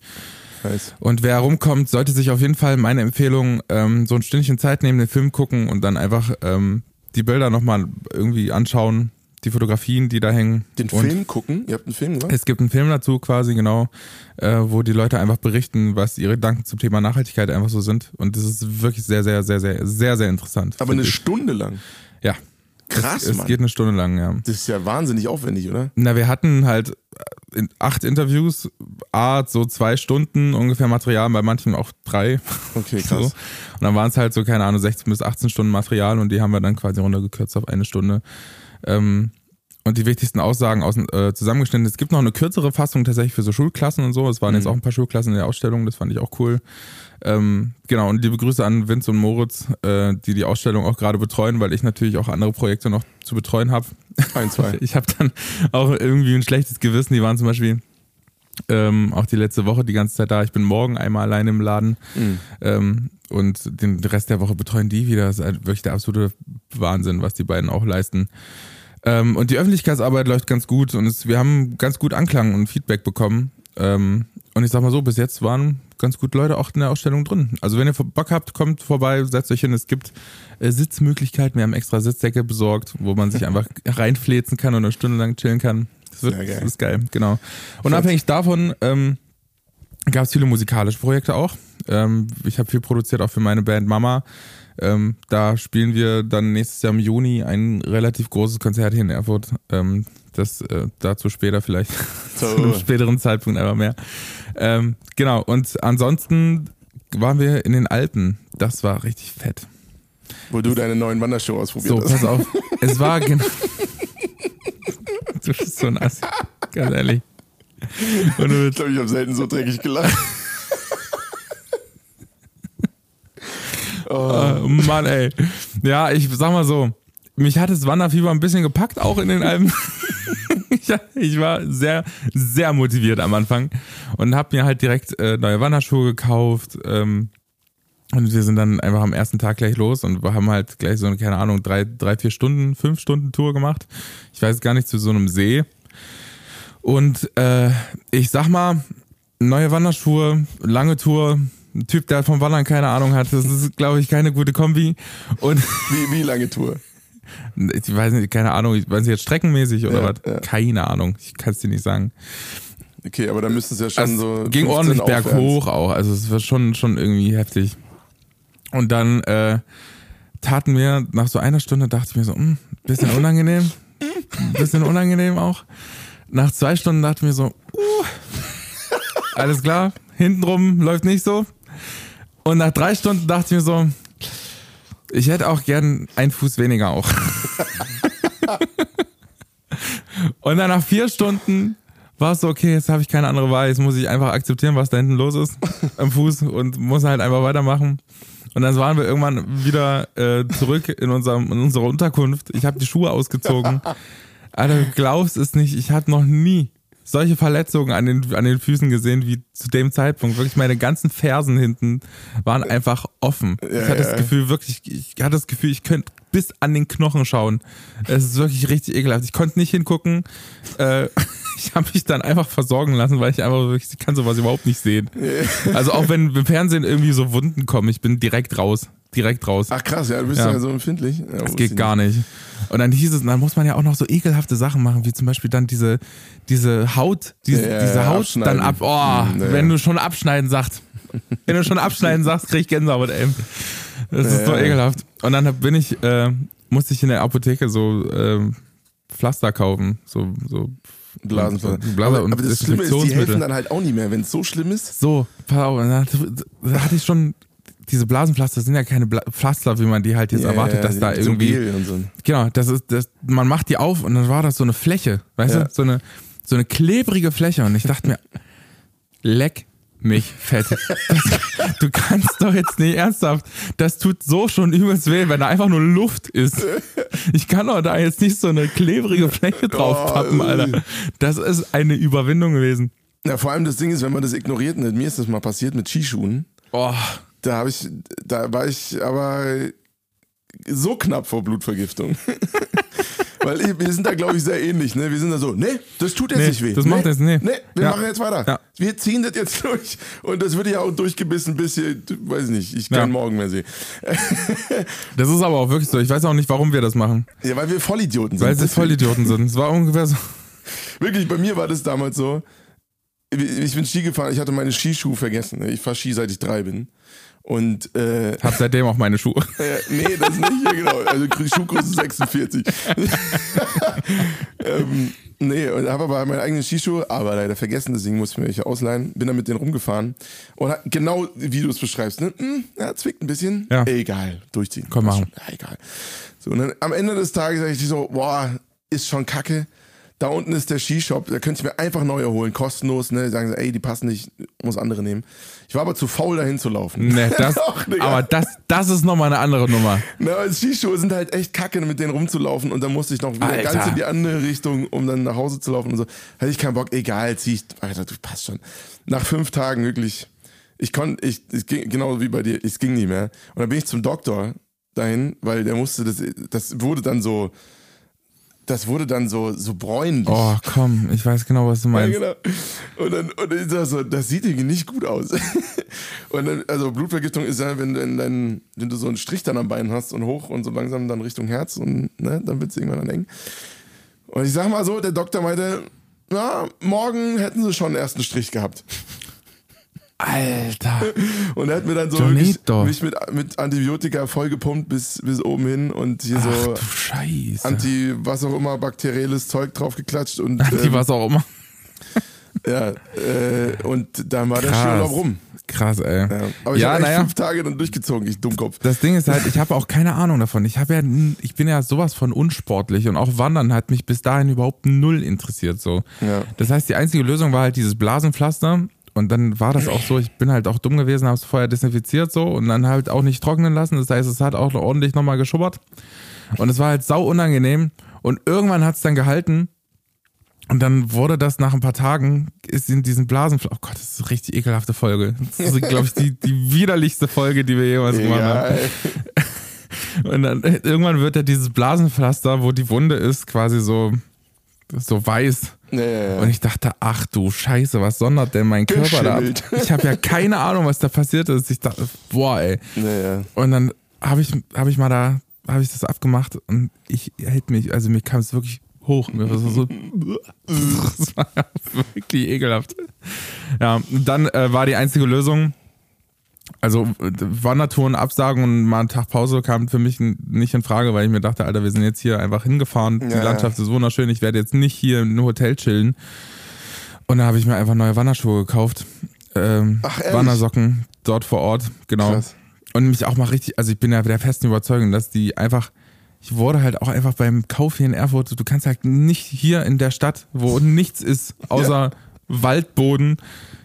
Nice. Und wer herumkommt, sollte sich auf jeden Fall meine Empfehlung ähm, so ein Stündchen Zeit nehmen, den Film gucken und dann einfach ähm, die Bilder nochmal irgendwie anschauen, die Fotografien, die da hängen. Den und Film gucken? Ihr habt einen Film, oder? Es gibt einen Film dazu quasi, genau, äh, wo die Leute einfach berichten, was ihre Gedanken zum Thema Nachhaltigkeit einfach so sind. Und das ist wirklich sehr, sehr, sehr, sehr, sehr, sehr interessant. Aber eine ich. Stunde lang? Ja. Krass, es, es geht eine Stunde lang, ja. Das ist ja wahnsinnig aufwendig, oder? Na, wir hatten halt in acht Interviews, A, so zwei Stunden ungefähr Material, bei manchen auch drei. Okay, krass. So. Und dann waren es halt so, keine Ahnung, 16 bis 18 Stunden Material und die haben wir dann quasi runtergekürzt auf eine Stunde. Ähm, und die wichtigsten Aussagen aus, äh, zusammengeschnitten. Es gibt noch eine kürzere Fassung tatsächlich für so Schulklassen und so. Es waren mhm. jetzt auch ein paar Schulklassen in der Ausstellung, das fand ich auch cool. Ähm, genau, und liebe Grüße an Vince und Moritz, äh, die die Ausstellung auch gerade betreuen, weil ich natürlich auch andere Projekte noch zu betreuen habe. Ein, zwei. Ich habe dann auch irgendwie ein schlechtes Gewissen. Die waren zum Beispiel ähm, auch die letzte Woche die ganze Zeit da. Ich bin morgen einmal alleine im Laden. Mhm. Ähm, und den Rest der Woche betreuen die wieder. Das ist halt wirklich der absolute Wahnsinn, was die beiden auch leisten. Ähm, und die Öffentlichkeitsarbeit läuft ganz gut und es, wir haben ganz gut Anklang und Feedback bekommen. Ähm, und ich sag mal so, bis jetzt waren ganz gut Leute auch in der Ausstellung drin. Also wenn ihr Bock habt, kommt vorbei, setzt euch hin. Es gibt äh, Sitzmöglichkeiten. Wir haben extra Sitzdecke besorgt, wo man sich einfach reinflezen kann und eine Stunde lang chillen kann. Das, wird, geil. das ist geil, genau. Und abhängig davon ähm, gab es viele musikalische Projekte auch. Ähm, ich habe viel produziert, auch für meine Band Mama. Ähm, da spielen wir dann nächstes Jahr im Juni ein relativ großes Konzert hier in Erfurt. Ähm, das äh, dazu später vielleicht zu einem späteren Zeitpunkt einfach mehr. Ähm, genau, und ansonsten waren wir in den Alpen. Das war richtig fett. Wo du deine neuen Wanderschuhe ausprobiert So, hast. pass auf. Es war genau. Du bist so ein Assi. Ganz ehrlich. Und Ich glaube, ich habe selten so dreckig gelacht. Oh Mann, ey. Ja, ich sag mal so, mich hat das Wanderfieber ein bisschen gepackt, auch in den Alpen. ich, war sehr, sehr motiviert am Anfang und hab mir halt direkt äh, neue Wanderschuhe gekauft. Ähm, und wir sind dann einfach am ersten Tag gleich los und wir haben halt gleich so eine, keine Ahnung, drei, drei, vier Stunden, fünf Stunden Tour gemacht. Ich weiß gar nicht, zu so einem See. Und äh, ich sag mal, neue Wanderschuhe, lange Tour, ein Typ, der vom Wandern keine Ahnung hat, das ist, glaube ich, keine gute Kombi. Und Wie, wie lange Tour? Ich weiß nicht, keine Ahnung, ich weiß nicht jetzt streckenmäßig oder Ja, was? ja. Keine Ahnung, ich kann es dir nicht sagen. Okay, aber da müssten es ja schon Also, so. ging 15 ordentlich berghoch auch, also es war schon, schon irgendwie heftig. Und dann äh, taten wir, nach so einer Stunde dachte ich mir so, hm, bisschen unangenehm, bisschen unangenehm auch. Nach zwei Stunden dachte ich mir so, uh, alles klar, hintenrum läuft nicht so. Und nach drei Stunden dachte ich mir so, ich hätte auch gern einen Fuß weniger auch. Und dann nach vier Stunden war es so, okay, jetzt habe ich keine andere Wahl, jetzt muss ich einfach akzeptieren, was da hinten los ist am Fuß und muss halt einfach weitermachen. Und dann waren wir irgendwann wieder äh, zurück in, unserem, in unserer Unterkunft. Ich habe die Schuhe ausgezogen. Alter, du glaubst es nicht, ich habe noch nie solche Verletzungen an den, an den Füßen gesehen wie zu dem Zeitpunkt. Wirklich meine ganzen Fersen hinten waren einfach offen. ich hatte das ja. Gefühl, wirklich, ich hatte das Gefühl, ich könnte bis an den Knochen schauen. Es ist wirklich richtig ekelhaft. Ich konnte nicht hingucken. Äh, ich habe mich dann einfach versorgen lassen, weil ich einfach wirklich, ich kann sowas überhaupt nicht sehen. Also auch wenn im Fernsehen irgendwie so Wunden kommen, ich bin direkt raus. Direkt raus. Ach krass, ja, du bist ja, Ja. so empfindlich. Ja, Das geht gar nicht. Und dann hieß es, dann muss man ja auch noch so ekelhafte Sachen machen, wie zum Beispiel dann diese, diese Haut, diese, Ja, diese Haut dann ab. Oh, Hm, wenn du schon abschneiden sagst. Wenn du schon abschneiden sagst, krieg ich Gänsehaut, ey. Das ist so ekelhaft. Und dann bin ich, äh, musste ich in der Apotheke so ähm, Pflaster kaufen. So, so Blasenpflaster. Blasen- aber, und aber das Schlimme ist, die helfen dann halt auch nicht mehr. Wenn es so schlimm ist, So, pass auf, da hatte ich schon, diese Blasenpflaster sind ja keine Bla Pflaster, wie man die halt jetzt Ja, erwartet, ja, dass da irgendwie. Und so. Genau, das ist, das, man macht die auf und dann war das so eine Fläche, weißt Ja. du, so eine, so eine klebrige Fläche und ich dachte mir, leck mich fett. Das, du kannst doch jetzt nicht ernsthaft, das tut so schon übelst weh, wenn da einfach nur Luft ist. Ich kann doch da jetzt nicht so eine klebrige Fläche draufpappen, Oh, Alter. Das ist eine Überwindung gewesen. Ja, vor allem das Ding ist, wenn man das ignoriert, ne, mir ist das mal passiert mit Skischuhen. Oh, Da habe ich, da war ich aber so knapp vor Blutvergiftung. Weil wir sind da, glaube ich, sehr ähnlich. Ne? Wir sind da so, nee, das tut jetzt Nee, nicht weh. das macht nee, jetzt- nee. Nee, wir Ja. machen jetzt weiter. Ja. Wir ziehen das jetzt durch. Und das wird ja auch durchgebissen, bis hier, weiß ich nicht, ich Ja. keinen Morgen mehr sehe. das ist aber auch wirklich so. Ich weiß auch nicht, warum wir das machen. Ja, weil wir Vollidioten sind. Weil sie Deswegen- Vollidioten sind. Es war ungefähr so. Wirklich, bei mir war das damals so. Ich bin Ski gefahren, ich hatte meine Skischuhe vergessen. ne? Ich fahre Ski, seit ich drei bin. Und äh, Hab seitdem auch meine Schuhe. Äh, nee, das nicht, ja, genau. Also Schuhgröße 46. ähm, nee, und habe aber meine eigenen Skischuhe, aber leider vergessen, deswegen musste ich mir welche ausleihen. Bin dann mit denen rumgefahren. Und genau wie du es beschreibst, ne? Hm, ja, zwickt ein bisschen. Ja. Egal, durchziehen. Komm, schon. Ja, egal. So, und dann am Ende des Tages sage ich so, boah, ist schon kacke. Da unten ist der Skishop, da könnte ich mir einfach neue holen, kostenlos, ne? Sagen sie, ey, die passen nicht, muss andere nehmen. Ich war aber zu faul, dahin zu laufen. Nee, das, Doch, aber das, das ist nochmal eine andere Nummer. Na, aber Skischuhe sind halt echt kacke, mit denen rumzulaufen und dann musste ich noch wieder Alter. ganz in die andere Richtung, um dann nach Hause zu laufen und so. Hatte ich keinen Bock, egal, zieh ich, Alter, du passt schon. Nach fünf Tagen wirklich, ich konnte, ich, es ging, genau wie bei dir, es ging nicht mehr. Und dann bin ich zum Doktor dahin, weil der musste, das, das wurde dann so, das wurde dann so, so bräunlich. Oh, komm, ich weiß genau, was du Ja, meinst. genau. Und dann, und ich sag so, das sieht irgendwie nicht gut aus. Und dann, also Blutvergiftung ist ja, wenn, wenn, dann, wenn du so einen Strich dann am Bein hast und hoch und so langsam dann Richtung Herz und ne, dann wird es irgendwann dann eng. Und ich sag mal so, der Doktor meinte, ja, morgen hätten sie schon einen ersten Strich gehabt. Alter. Und er hat mir dann so wirklich, mich mit, mit Antibiotika vollgepumpt bis, bis oben hin und hier Ach so Scheiße. Anti, was auch immer, bakterielles Zeug draufgeklatscht und Anti ähm, was auch immer. Ja, äh, und dann war der Krass. Skiurlaub rum. Krass, ey. Ja. Aber ich Ja, habe naja. fünf Tage dann durchgezogen, ich Dummkopf. Das Ding ist halt, ich habe auch keine Ahnung davon. Ich habe ja, ich bin ja sowas von unsportlich und auch Wandern hat mich bis dahin überhaupt null interessiert. So. Ja. Das heißt, die einzige Lösung war halt dieses Blasenpflaster. Und dann war das auch so, ich bin halt auch dumm gewesen, habe es vorher desinfiziert so und dann halt auch nicht trocknen lassen. Das heißt, es hat auch noch ordentlich nochmal geschubbert. Und es war halt sau unangenehm. Und irgendwann hat es dann gehalten. Und dann wurde das nach ein paar Tagen, ist in diesen Blasenpflaster, oh Gott, das ist eine richtig ekelhafte Folge. Das ist, glaube ich, die, die widerlichste Folge, die wir jemals gemacht haben. Egal. Und dann irgendwann wird ja dieses Blasenpflaster, wo die Wunde ist, quasi so, so weiß. Ja, ja, ja. Und ich dachte, ach du Scheiße, was sondert denn mein Körper da ab? Ich habe ja keine Ahnung, was da passiert ist. Ich dachte, boah, ey. Und dann habe ich, hab ich mal da, habe ich das abgemacht und ich hält mich, also mir kam es wirklich hoch. Mir war so, so das war wirklich ekelhaft. Ja, und dann äh, war die einzige Lösung, also Wandertouren absagen und mal einen Tag Pause kam für mich nicht in Frage, weil ich mir dachte, Alter, wir sind jetzt hier einfach hingefahren. Die Ja, ja. Landschaft ist wunderschön. Ich werde jetzt nicht hier im Hotel chillen. Und da habe ich mir einfach neue Wanderschuhe gekauft. Ähm, Ach? Wandersocken dort vor Ort, genau. Krass. Und mich auch mal richtig, also ich bin ja der festen Überzeugung, dass die einfach, ich wurde halt auch einfach beim Kauf hier in Erfurt, du kannst halt nicht hier in der Stadt, wo nichts ist, außer Waldboden,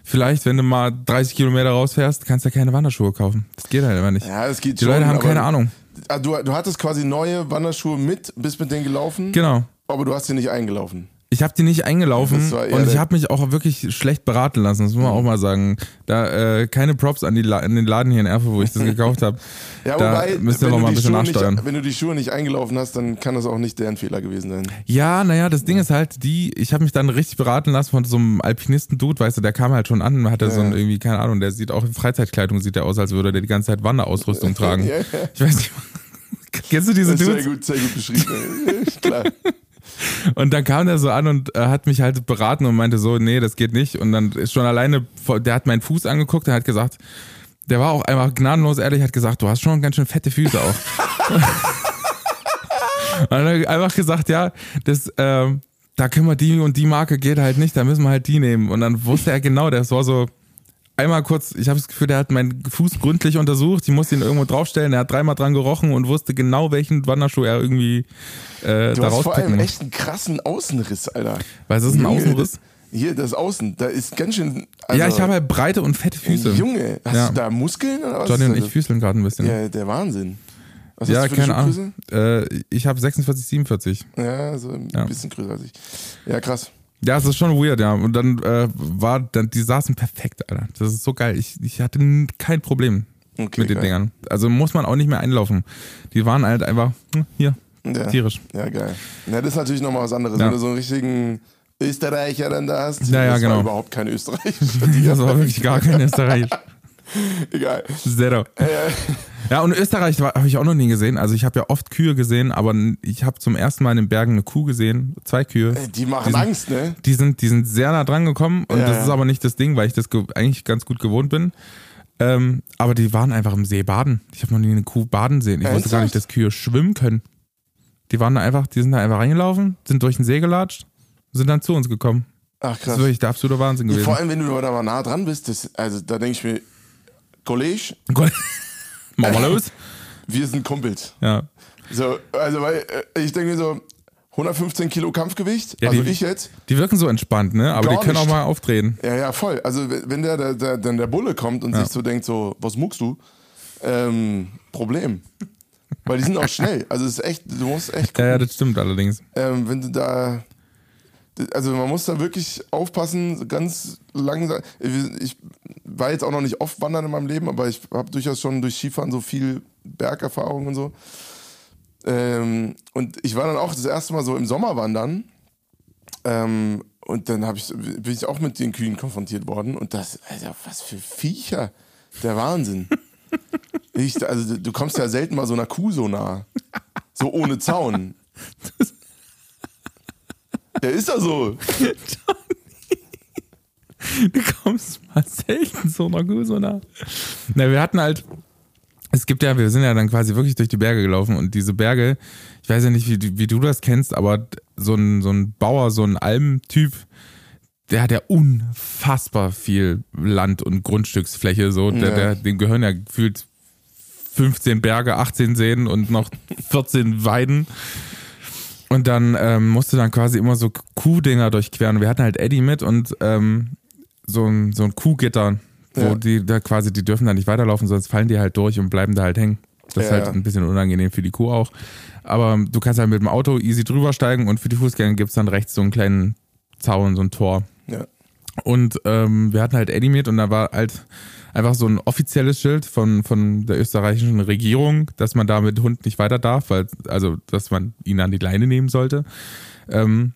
vielleicht, wenn du mal 30 Kilometer rausfährst, kannst du ja keine Wanderschuhe kaufen. Das geht halt einfach nicht. Ja, das geht Die schon. Leute haben keine Ahnung. Ah, Du, du hattest quasi neue Wanderschuhe mit, bist mit denen gelaufen, Genau. aber du hast sie nicht eingelaufen. Ich habe die nicht eingelaufen und ich habe mich auch wirklich schlecht beraten lassen, das muss man auch mal sagen. Da äh, keine Props an, die an den Laden hier in Erfurt, wo ich das gekauft habe. Ja, da wobei, müsst ihr noch mal ein bisschen Schuhe nachsteuern. nicht, wenn du die Schuhe nicht eingelaufen hast, dann kann das auch nicht deren Fehler gewesen sein. Ja, naja, das Ding ist halt, die, ich habe mich dann richtig beraten lassen von so einem Alpinisten-Dude, weißt du, der kam halt schon an, hatte so ein Ja. irgendwie, keine Ahnung, der sieht auch in Freizeitkleidung, sieht der aus, als würde der die ganze Zeit Wanderausrüstung tragen. Ja, ja. Ich weiß nicht, kennst du diese ist sehr Dudes? gut, sehr gut beschrieben. Klar. Und dann kam der so an und äh, hat mich halt beraten und meinte so, nee, das geht nicht. Und dann ist schon alleine, der hat meinen Fuß angeguckt, der hat gesagt, der war auch einfach gnadenlos ehrlich, hat gesagt, du hast schon ganz schön fette Füße auch. und dann hat einfach gesagt, ja, das, ähm, da können wir die und die Marke geht halt nicht, da müssen wir halt die nehmen. Und dann wusste er genau, das war so einmal kurz, ich habe das Gefühl, der hat meinen Fuß gründlich untersucht, ich musste ihn irgendwo draufstellen, er hat dreimal dran gerochen und wusste genau, welchen Wanderschuh er irgendwie äh, Du da hast vor allem muss. echt einen krassen Außenriss, Alter. Weil es ist ein Junge, Außenriss. Hier, das Außen, da ist ganz schön. Also, ja, ich habe halt breite und fette Füße. Junge, hast Ja. du da Muskeln oder was? Johnny und ich füßeln gerade ein bisschen. Ja, Ja, der Wahnsinn. Was hast du für keine eine Ahnung. Äh, ich habe 46, 47. Schuhgröße? Ja, so ein Ja. bisschen größer als ich. Ja, krass. Ja, es ist schon weird, ja. Und dann äh, war, dann, die saßen perfekt, Alter. Das ist so geil. Ich, ich hatte kein Problem Okay, mit den geil. Dingern. Also muss man auch nicht mehr einlaufen. Die waren halt einfach, hm, hier, Ja. tierisch. Ja, geil. Ja, das ist natürlich nochmal was anderes, Ja. wenn du so einen richtigen Österreicher dann da hast. Ja, ja, das genau. war überhaupt kein Österreich. Das war wirklich gar kein Österreich. Egal. Zero. Ja, und Österreich habe ich auch noch nie gesehen. Also ich habe ja oft Kühe gesehen, aber ich habe zum ersten Mal in den Bergen eine Kuh gesehen. Zwei Kühe. Äh, Die machen Die sind- Angst, ne? Die sind, die sind sehr nah dran gekommen und Ja, das ist aber nicht das Ding, weil ich das ge- eigentlich ganz gut gewohnt bin. Ähm, aber die waren einfach im See baden. Ich habe noch nie eine Kuh baden sehen. Ich wusste gar nicht, dass Kühe schwimmen können. Die waren da einfach, die sind da einfach reingelaufen, sind durch den See gelatscht, sind dann zu uns gekommen. Ach, Das krass. ist wirklich der absolute Wahnsinn gewesen. Vor allem, wenn du da mal nah dran bist, das, also da denke ich mir, Kollege. Machen wir los. wir sind Kumpels. Ja. So, also, weil äh, ich denke mir so, 115 Kilo Kampfgewicht, Ja, also die- ich jetzt. Die wirken so entspannt, ne? Aber die können nicht. auch mal auftreten. Ja, ja, voll. Also, wenn wenn der, der, der, dann der Bulle kommt und Ja. sich so denkt, so, was muckst du? Ähm, Problem. Weil die sind auch schnell. Also, es ist echt, du musst echt gucken. Ja, ja, das stimmt allerdings. ähm, wenn du da. Also man muss da wirklich aufpassen, ganz langsam. Ich war jetzt auch noch nicht oft wandern in meinem Leben, aber ich habe durchaus schon durch Skifahren so viel Bergerfahrung und so. Ähm, und ich war dann auch das erste Mal so im Sommer wandern. Ähm, und dann ich, bin ich auch mit den Kühen konfrontiert worden. Und das, Alter, was für Viecher. Der Wahnsinn. Ich, also du kommst ja selten mal so einer Kuh so nah. So ohne Zaun. Der ist ja so. Du kommst mal selten so einer Kuh so nah. Na, wir hatten halt, es gibt ja, wir sind ja dann quasi wirklich durch die Berge gelaufen und diese Berge, ich weiß ja nicht, wie, wie du das kennst, aber so ein, so ein Bauer, so ein Almtyp, der hat ja unfassbar viel Land und Grundstücksfläche, so, der, der, dem gehören ja gefühlt 15 Berge, 18 Seen und noch 14 Weiden. Und dann ähm, musste dann quasi immer so Kuhdinger durchqueren. Wir hatten halt Eddie mit und ähm, so ein, so ein Kuhgitter, wo Ja. die da quasi, die dürfen da nicht weiterlaufen, sonst fallen die halt durch und bleiben da halt hängen. Das ist Ja, halt ja. ein bisschen unangenehm für die Kuh auch. Aber du kannst halt mit dem Auto easy drüber steigen und für die Fußgänger gibt's dann rechts so einen kleinen Zaun, so ein Tor. Ja. Und ähm, wir hatten halt mit und da war halt einfach so ein offizielles Schild von, von der österreichischen Regierung, dass man da mit Hund nicht weiter darf, weil, also, dass man ihn an die Leine nehmen sollte. Ähm,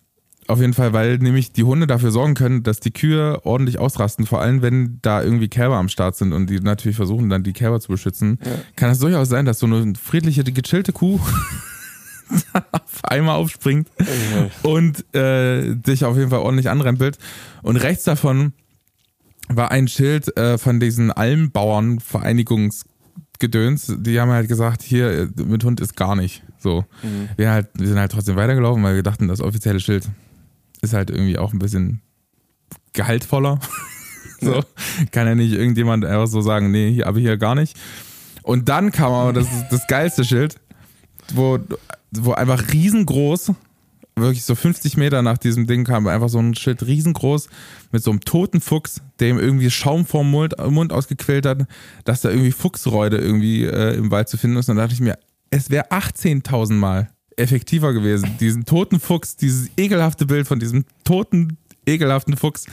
auf jeden Fall, weil nämlich die Hunde dafür sorgen können, dass die Kühe ordentlich ausrasten, vor allem wenn da irgendwie Kälber am Start sind und die natürlich versuchen dann die Kälber zu beschützen, kann es durchaus sein, dass so eine friedliche, gechillte Kuh auf einmal aufspringt und äh, dich auf jeden Fall ordentlich anrempelt. Und rechts davon war ein Schild äh, von diesen Almbauern-Vereinigungsgedöns. Die haben halt gesagt, hier äh, mit Hund ist gar nicht. So. Wir, halt, wir sind halt trotzdem weitergelaufen, weil wir dachten, das offizielle Schild ist halt irgendwie auch ein bisschen gehaltvoller. so. Kann ja nicht irgendjemand einfach so sagen, nee, hier, aber hier gar nicht. Und dann kam aber das, das geilste Schild, wo, wo einfach riesengroß, wirklich so 50 Meter nach diesem Ding kam einfach so ein Schild riesengroß mit so einem toten Fuchs, dem irgendwie Schaum vorm Mund, Mund ausgequält hat, dass da irgendwie Fuchsräude irgendwie äh, im Wald zu finden ist. Und dann dachte ich mir, es wäre 18.000 Mal effektiver gewesen, diesen toten Fuchs, dieses ekelhafte Bild von diesem toten, ekelhaften Fuchs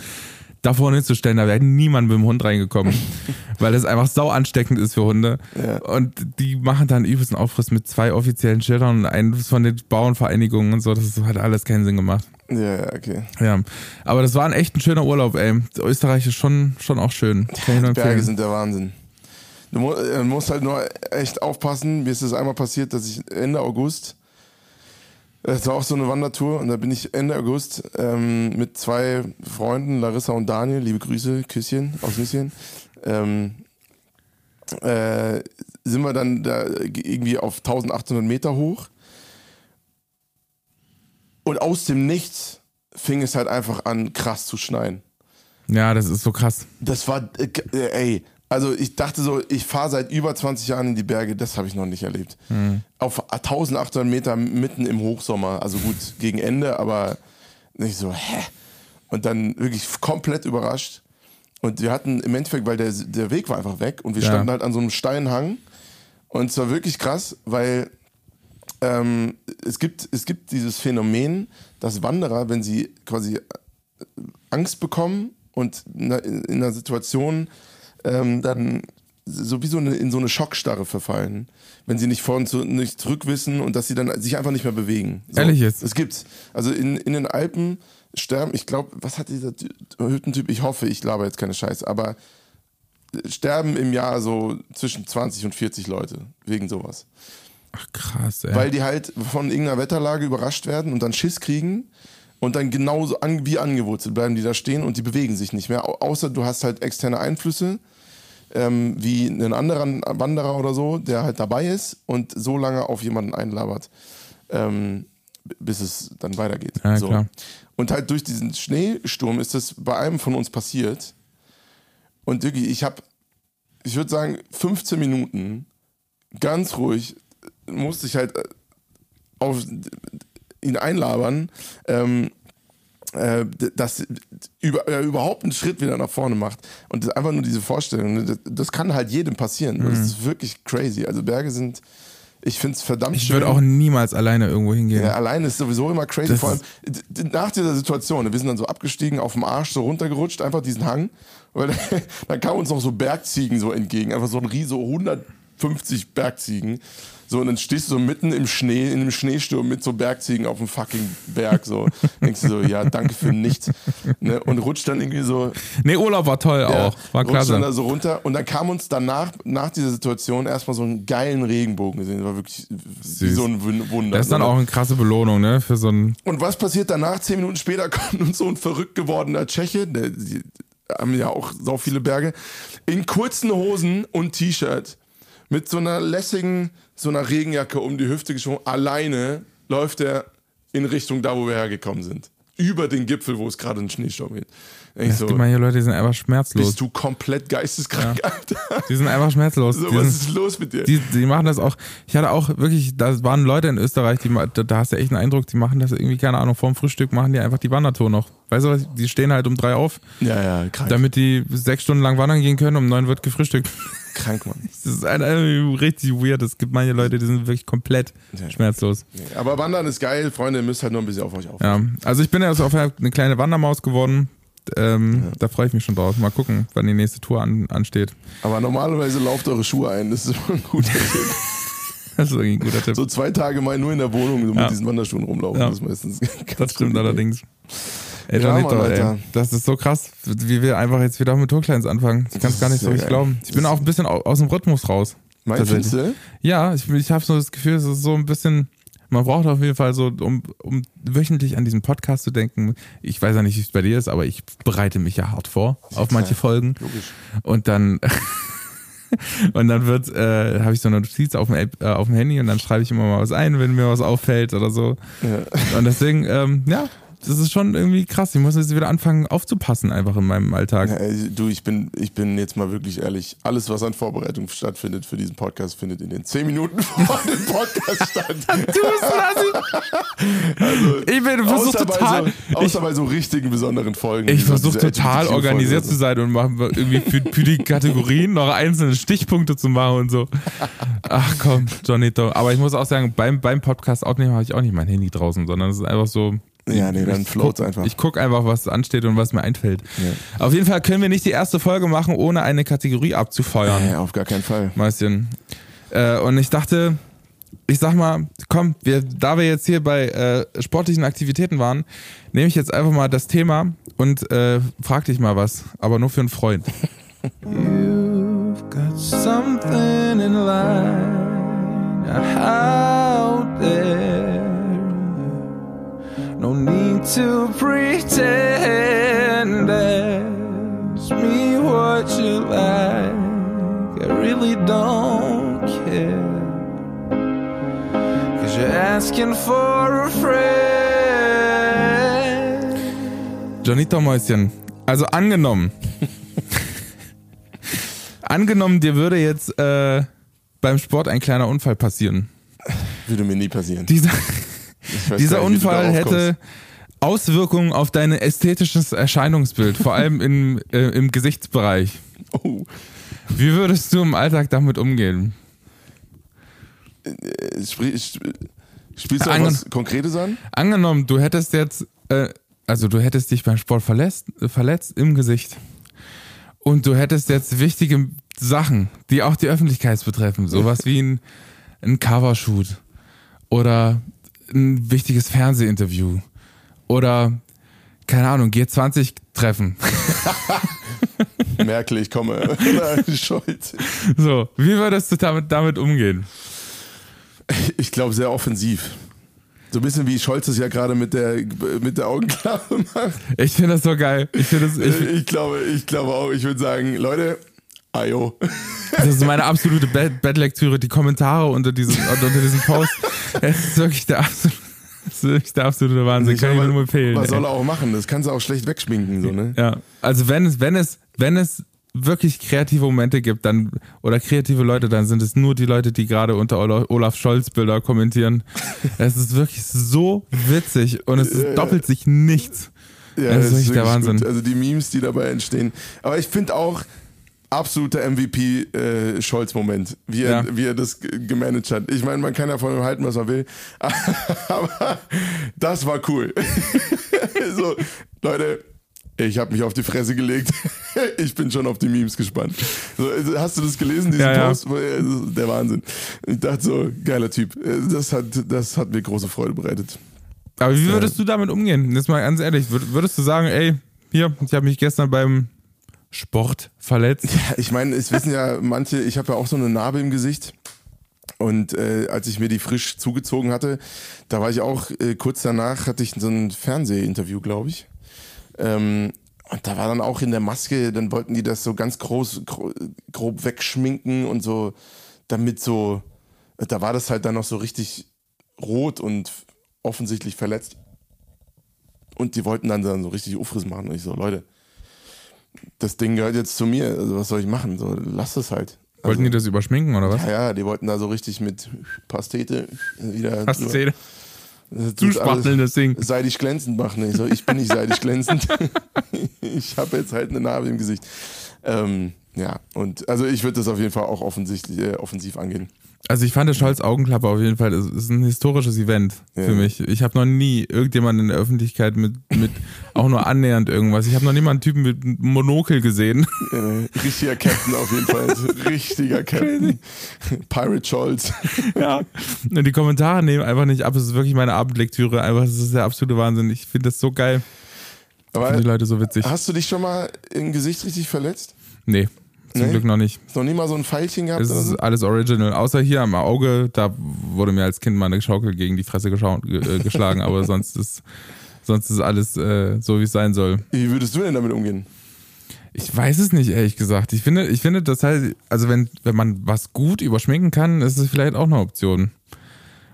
da vorne hinzustellen, da wäre niemand mit dem Hund reingekommen, weil es einfach sau ansteckend ist für Hunde. Ja. Und die machen dann übelsten Aufriss mit zwei offiziellen Schildern und eins von den Bauernvereinigungen und so. Das hat alles keinen Sinn gemacht. Ja, ja, okay. Ja, aber das war ein echt ein schöner Urlaub, ey. Österreich ist schon, schon auch schön. Ich nur Berge sind der Wahnsinn. Du äh, musst halt nur echt aufpassen. Mir ist es einmal passiert, dass ich Ende August, es war auch so eine Wandertour und da bin ich Ende August ähm, mit zwei Freunden, Larissa und Daniel, liebe Grüße, Küsschen aus Nüsschen, ähm, äh, sind wir dann da irgendwie auf 1800 Meter hoch und aus dem Nichts fing es halt einfach an, krass zu schneien. Ja, das ist so krass. Das war, äh, ey, also ich dachte so, ich fahre seit über 20 Jahren in die Berge, das habe ich noch nicht erlebt. Auf 1800 Meter mitten im Hochsommer, also gut gegen Ende, aber nicht so, hä? Und dann wirklich komplett überrascht. Und wir hatten im Endeffekt, weil der, der Weg war einfach weg und wir Ja. standen halt an so einem steilen Hang. Und es war wirklich krass, weil ähm, es, gibt, es gibt dieses Phänomen, dass Wanderer, wenn sie quasi Angst bekommen und in einer Situation ähm, dann sowieso in so eine Schockstarre verfallen, wenn sie nicht vor und zu, nicht zurück wissen und dass sie dann sich einfach nicht mehr bewegen. So, Ehrlich jetzt? Das gibt's. Also in, in den Alpen sterben, ich glaube, was hat dieser Ty- Hüttentyp? Ich hoffe, ich laber jetzt keine Scheiße, aber sterben im Jahr so zwischen 20 und 40 Leute wegen sowas. Ach krass, ey. Weil die halt von irgendeiner Wetterlage überrascht werden und dann Schiss kriegen und dann genauso an, wie angewurzelt bleiben die da stehen und die bewegen sich nicht mehr. Au- Außer du hast halt externe Einflüsse, ähm, wie einen anderen Wanderer oder so, der halt dabei ist und so lange auf jemanden einlabert, ähm, bis es dann weitergeht. Ja, so. Und halt durch diesen Schneesturm ist das bei einem von uns passiert. Und wirklich, ich habe, ich würde sagen, 15 Minuten ganz ruhig musste ich halt äh, auf ihn einlabern, ähm, äh, d- dass über, er überhaupt einen Schritt wieder nach vorne macht. Und das, einfach nur diese Vorstellung, ne, das, das kann halt jedem passieren. Das ist wirklich crazy. Also Berge sind, ich finde es verdammt ich schön. würde auch niemals alleine irgendwo hingehen. Ja, alleine ist sowieso immer crazy. Das Vor allem nach dieser Situation, wir sind dann so abgestiegen, auf dem Arsch so runtergerutscht, einfach diesen Hang. Weil dann kamen uns noch so Bergziegen so entgegen, einfach so ein Riese, 150 Bergziegen. So, und dann stehst du so mitten im Schnee, in einem Schneesturm mit so Bergziegen auf dem fucking Berg. So, denkst du so, ja, danke für nichts. Ne? Und rutscht dann irgendwie so Nee, Urlaub war toll ja, auch. War rutscht dann da klasse. so runter und dann kam uns danach, nach dieser Situation, erstmal so einen geilen Regenbogen gesehen. Das war wirklich wie Süß. so ein Wun- Wunder. Das ist dann So, ne? auch eine krasse Belohnung, ne? Für so ein. Und was passiert danach? Zehn Minuten später kommt uns so ein verrückt gewordener Tscheche, der, die haben ja auch so viele Berge, in kurzen Hosen und T-Shirt, mit so einer lässigen, so einer Regenjacke um die Hüfte geschwungen, alleine läuft er in Richtung da, wo wir hergekommen sind. über den Gipfel, wo es gerade einen Schneesturm gibt. Ich so, gibt manche Leute, die sind einfach schmerzlos. bist du komplett geisteskrank, Alter? Die sind einfach schmerzlos. So, die, was sind, ist los mit dir? die, die machen das auch. Ich hatte auch wirklich, da waren Leute in Österreich, die, da hast du echt einen Eindruck, die machen das irgendwie, keine Ahnung, vorm Frühstück machen die einfach die Wandertour noch. Weißt du was? Die stehen halt um drei auf, ja, ja, krank. damit die sechs Stunden lang wandern gehen können, um neun wird gefrühstückt. Krank, Mann. Das ist ein, irgendwie richtig weird. Es gibt manche Leute, die sind wirklich komplett Ja. schmerzlos. Nee, Aber Wandern ist geil, Freunde, ihr müsst halt nur ein bisschen auf euch aufpassen. Ja, also ich bin jetzt auf eine kleine Wandermaus geworden. Ähm, Da freue ich mich schon drauf. Mal gucken, wann die nächste Tour an, ansteht. Aber normalerweise lauft eure Schuhe ein, das ist immer ein guter Tipp. Das ist irgendwie ein guter Tipp. So zwei Tage mal nur in der Wohnung so Ja. mit diesen Wanderschuhen rumlaufen, Ja. das ist meistens Das stimmt gute Idee. Ey, Ja, Janito, Mann, ey, das ist so krass, wie wir einfach jetzt wieder mit Tourclines anfangen. Ich kann es gar nicht so richtig glauben. Ich bin auch ein bisschen au- aus dem Rhythmus raus. Meinst du? Ja, ich, ich habe so das Gefühl, es ist so ein bisschen, man braucht auf jeden Fall so, um, um wöchentlich an diesen Podcast zu denken. Ich weiß ja nicht, wie es bei dir ist, aber ich bereite mich ja hart vor auf manche Folgen. Logisch. Und dann und dann wird, äh, habe ich so eine Notiz auf dem, App- äh, auf dem Handy und dann schreibe ich immer mal was ein, wenn mir was auffällt oder so. Ja. Und deswegen, ähm, ja, das ist schon irgendwie krass. Ich muss jetzt wieder anfangen aufzupassen einfach in meinem Alltag. Ja, du, ich bin, ich bin jetzt mal wirklich ehrlich. Alles, was an Vorbereitung stattfindet für diesen Podcast, findet in den 10 Minuten vor dem Podcast statt. Du bist also, ich bin versuch außer, total, bei so, außer bei so richtigen besonderen Folgen. ich versuche total organisiert zu sein und machen irgendwie für, für die Kategorien noch einzelne Stichpunkte zu machen und so. Ach komm, Johnito. Aber ich muss auch sagen, beim, beim Podcast aufnehmen habe ich auch nicht mein Handy draußen, sondern es ist einfach so. Ja, nee, dann guck, einfach. Ich gucke einfach, was ansteht und was mir einfällt. Auf jeden Fall können wir nicht die erste Folge machen, ohne eine Kategorie abzufeuern. Nee, auf gar keinen Fall. Mäuschen. Äh, und ich dachte, ich sag mal, komm, wir, da wir jetzt hier bei äh, sportlichen Aktivitäten waren, nehme ich jetzt einfach mal das Thema und äh, frag dich mal was, aber nur für einen Freund. You've got something in line out there. No need to pretend. Ask me what you like. I really don't care. Cause you're asking for a friend. Johnito Mäuschen, also angenommen. angenommen, dir würde jetzt äh, beim Sport ein kleiner Unfall passieren. Würde mir nie passieren. Dieser, dieser Unfall hätte Auswirkungen auf dein ästhetisches Erscheinungsbild, vor allem im, äh, im Gesichtsbereich. Oh, Wie würdest du im Alltag damit umgehen? äh, sp- spielst du auch Ange- was Konkretes an? Angenommen, du hättest jetzt, äh, also du hättest dich beim Sport verletzt, verletzt im Gesicht und du hättest jetzt wichtige Sachen, die auch die Öffentlichkeit betreffen, sowas wie ein, ein Covershoot oder ein wichtiges Fernsehinterview oder keine Ahnung, G20-Treffen. Merkel, ich komme. Oder Scholz. So, wie würdest du damit, damit umgehen? Ich glaube, sehr offensiv. So ein bisschen wie Scholz es ja gerade mit der, mit der Augenklappe macht. Ich finde das so geil. Ich das, ich, Ich glaube, ich glaube auch, ich würde sagen, Leute, ayo. Das ist meine absolute Bad-Lektüre. Die Kommentare unter diesem, unter diesem Post. Es ist wirklich der absolute, es ist der absolute Wahnsinn. Kann ich nur empfehlen. Was soll er auch machen? Das kannst du auch schlecht wegschminken, so, ne? Ja, also wenn es, wenn es, wenn es wirklich kreative Momente gibt, dann oder kreative Leute, dann sind es nur die Leute, die gerade unter Ola- Olaf Scholz Bilder kommentieren. es ist wirklich so witzig und es ist, doppelt sich nichts. Ja, Das ist wirklich der Wahnsinn. Gut. Also die Memes, die dabei entstehen. Aber ich finde auch absoluter MVP äh, wie, er- Ja. wie er das gemanagt hat. Ich meine, man kann ja von ihm halten, was man will, aber das war cool. so, Leute, ich habe mich auf die Fresse gelegt. ich bin schon auf die Memes gespannt. So, hast du das gelesen, diesen Ja, ja. Post? Der Wahnsinn. Ich dachte so, geiler Typ. Das hat, das hat mir große Freude bereitet. Aber wie würdest du damit umgehen? Jetzt mal ganz ehrlich, würd- würdest du sagen, ey, hier, ich habe mich gestern beim Sport verletzt. Ich meine, es wissen ja manche, ich habe ja auch so eine Narbe im Gesicht. Und äh, als ich mir die frisch zugezogen hatte, da war ich auch äh, kurz danach, hatte ich so ein Fernsehinterview, glaube ich. Ähm, und da war dann auch in der Maske, dann wollten die das so ganz groß, gro grob wegschminken und so, damit so, da war das halt dann noch so richtig rot und offensichtlich verletzt. und die wollten dann, dann so richtig Ufriss machen. Und ich so, Leute, das Ding gehört jetzt zu mir, also was soll ich machen? So, lass es halt. Wollten die das überschminken oder was? Ja, ja, die wollten da so richtig mit Pastete wieder Pastete. Zuspachteln das Ding. seidig glänzend machen. Ich so, ich bin nicht seidig glänzend. ich habe jetzt halt eine Narbe im Gesicht. Ähm, ja, und also ich würde das auf jeden Fall auch offensichtlich, äh, offensiv angehen. Also ich fand der Scholz Augenklappe auf jeden Fall, das ist ein historisches Event Ja. für mich. Ich habe noch nie irgendjemanden in der Öffentlichkeit mit, mit auch nur annähernd irgendwas. Ich habe noch nie mal einen Typen mit Monokel gesehen. Äh, richtiger Captain auf jeden Fall. Richtiger Captain. Pirate Scholz. Ja. Und die Kommentare nehmen einfach nicht ab. Es ist wirklich meine Abendlektüre. Einfach, das ist der absolute Wahnsinn. Ich finde das so geil. Aber die Leute so witzig. hast du dich schon mal im Gesicht richtig verletzt? Nee, zum Nee? Glück noch nicht. Hast noch nie mal so ein Pfeilchen gehabt? Es ist so? alles original. Außer hier am Auge, da wurde mir als Kind mal eine Schaukel gegen die Fresse äh, geschlagen. aber sonst ist, sonst ist alles äh, so, wie es sein soll. Wie würdest du denn damit umgehen? Ich weiß es nicht, ehrlich gesagt. Ich finde, ich finde, das heißt, also wenn, wenn man was gut überschminken kann, ist es vielleicht auch eine Option.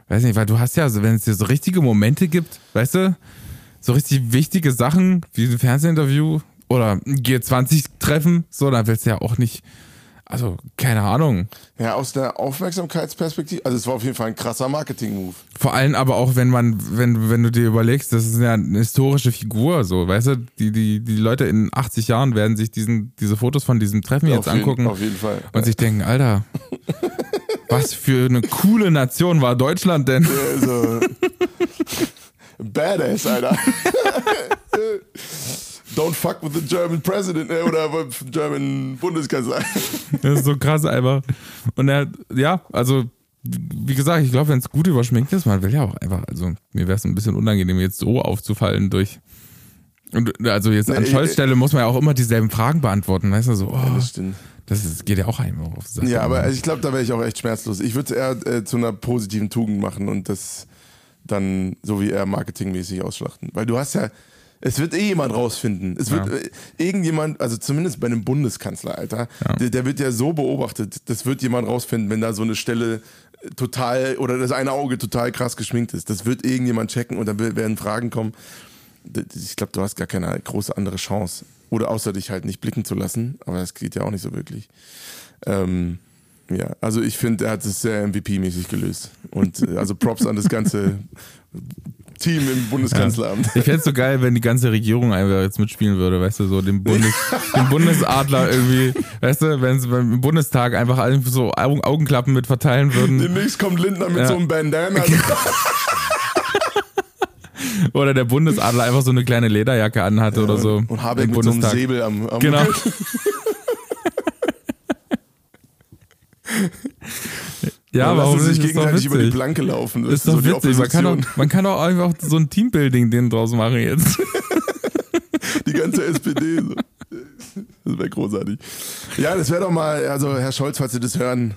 Weiß nicht, weil du hast ja, also wenn es dir so richtige Momente gibt, weißt du, so richtig wichtige Sachen, wie ein Fernsehinterview oder ein G20-Treffen, so, dann willst du ja auch nicht, also, keine Ahnung. Ja, aus der Aufmerksamkeitsperspektive, also es war auf jeden Fall ein krasser Marketing-Move. Vor allem aber auch, wenn man, wenn, wenn du dir überlegst, das ist ja eine historische Figur, so, weißt du, die, die, die Leute in 80 Jahren werden sich diesen, diese Fotos von diesem Treffen jetzt auf jeden, angucken Auf jeden Fall. und sich denken, Alter, was für eine coole Nation war Deutschland denn? Also, badass, Alter. Don't fuck with the German President äh, oder German Bundeskanzler. Das ist so krass einfach. Und er, ja, also, wie gesagt, ich glaube, wenn es gut überschminkt ist, man will ja auch einfach, also, mir wäre es ein bisschen unangenehm, jetzt so aufzufallen durch. Und also jetzt an Nee, Scholz Stelle muss man ja auch immer dieselben Fragen beantworten, weißt du, so, oh, Das stimmt. das ist, geht ja auch einem auf die Sache. Ja, aber ich glaube, da wäre ich auch echt schmerzlos. Ich würde es eher äh, zu einer positiven Tugend machen und das dann so wie er marketingmäßig ausschlachten. Weil du hast ja, es wird eh jemand rausfinden. Es wird Ja. äh, irgendjemand, also zumindest bei einem Bundeskanzler, Alter, der, der wird ja so beobachtet, das wird jemand rausfinden, wenn da so eine Stelle äh, total oder das eine Auge total krass geschminkt ist. Das wird irgendjemand checken und dann werden Fragen kommen. Ich glaube, du hast gar keine große andere Chance. Oder außer dich halt nicht blicken zu lassen, aber das geht ja auch nicht so wirklich. Ähm, ja, also ich finde, er hat es sehr MVP-mäßig gelöst. Und äh, also Props an das ganze Team im Bundeskanzleramt. Ich fände es so geil, wenn die ganze Regierung einfach jetzt mitspielen würde, weißt du, so den, Bundes, den Bundesadler irgendwie, weißt du, wenn sie beim Bundestag einfach so Augen, Augenklappen mit verteilen würden. Demnächst kommt Lindner mit Ja. so einem Bandana. Oder der Bundesadler einfach so eine kleine Lederjacke anhatte oder so. Und Habeck mit so einem Bundestag. Säbel am, am Genau. Ja, Dann warum sich gegenseitig über die. Planke laufen. Das Ist doch so witzig. Man kann, doch, man kann doch einfach so ein Teambuilding denen draus machen jetzt. Die ganze SPD. So. Das wäre großartig. Ja, das wäre doch mal, also Herr Scholz, falls Sie das hören,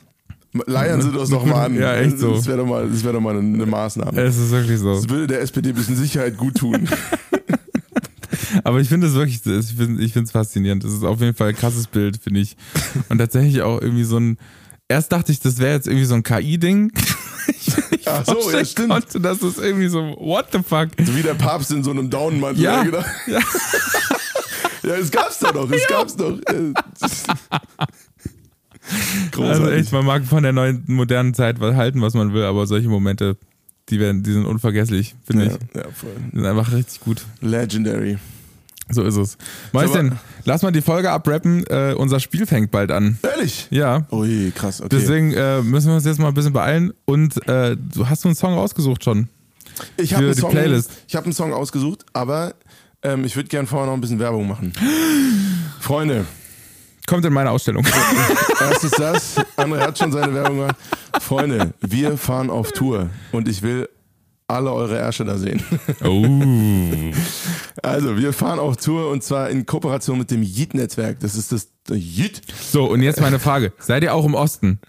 leiern Sie das doch mal an. Ja, echt so. Das wäre doch mal, das wäre doch mal eine, eine Maßnahme. Es ist wirklich so. Das würde der SPD ein bisschen Sicherheit gut tun. Aber ich finde es wirklich, ich finde ich es faszinierend. Das ist auf jeden Fall ein krasses Bild, finde ich. Und tatsächlich auch irgendwie so ein. Erst dachte ich, das wäre jetzt irgendwie so ein KI-Ding. Ach so, ja, stimmt. Konnte, das ist irgendwie so, what the fuck? So wie der Papst in so einem Daunenmantel. Ja. Genau. Ja. Ja, es gab's doch noch, es gab's doch. Äh, Großartig. Also echt, man mag von der neuen modernen Zeit halten, was man will, aber solche Momente, die werden, die sind unvergesslich, finde ich. ja, ja, voll. Die sind einfach richtig gut. Legendary. So ist es. Mäuschen, lass mal die Folge abrappen. Äh, unser Spiel fängt bald an. Ehrlich? Ja. Ui, krass, okay. Deswegen äh, müssen wir uns jetzt mal ein bisschen beeilen. Und äh, du hast du einen Song rausgesucht schon. ich habe einen, die Song- Playlist. ich hab einen Song ausgesucht, aber ähm, ich würde gerne vorher noch ein bisschen Werbung machen. Freunde, Kommt in meine Ausstellung. Erstens das, André hat schon seine Werbung gemacht. Freunde, wir fahren auf Tour und ich will alle eure Ärsche da sehen. Oh. Also, wir fahren auf Tour und zwar in Kooperation mit dem Yeet-Netzwerk. Das ist das Yeet. So, und jetzt meine Frage. Seid ihr auch im Osten?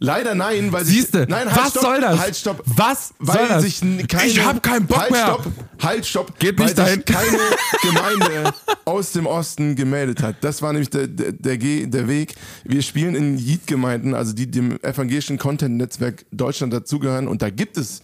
Leider nein, weil sich- Siehste, nein, halt, was stopp, soll das? Halt, stopp. Was weil soll das? sich keine, Ich hab keinen Bock halt, mehr. Stopp, halt, stopp. Geht weil nicht dahin. sich keine Gemeinde aus dem Osten gemeldet hat. Das war nämlich der, der, der, der Weg. Wir spielen in Yeet-Gemeinden, also die dem evangelischen Content-Netzwerk Deutschland dazugehören und da gibt es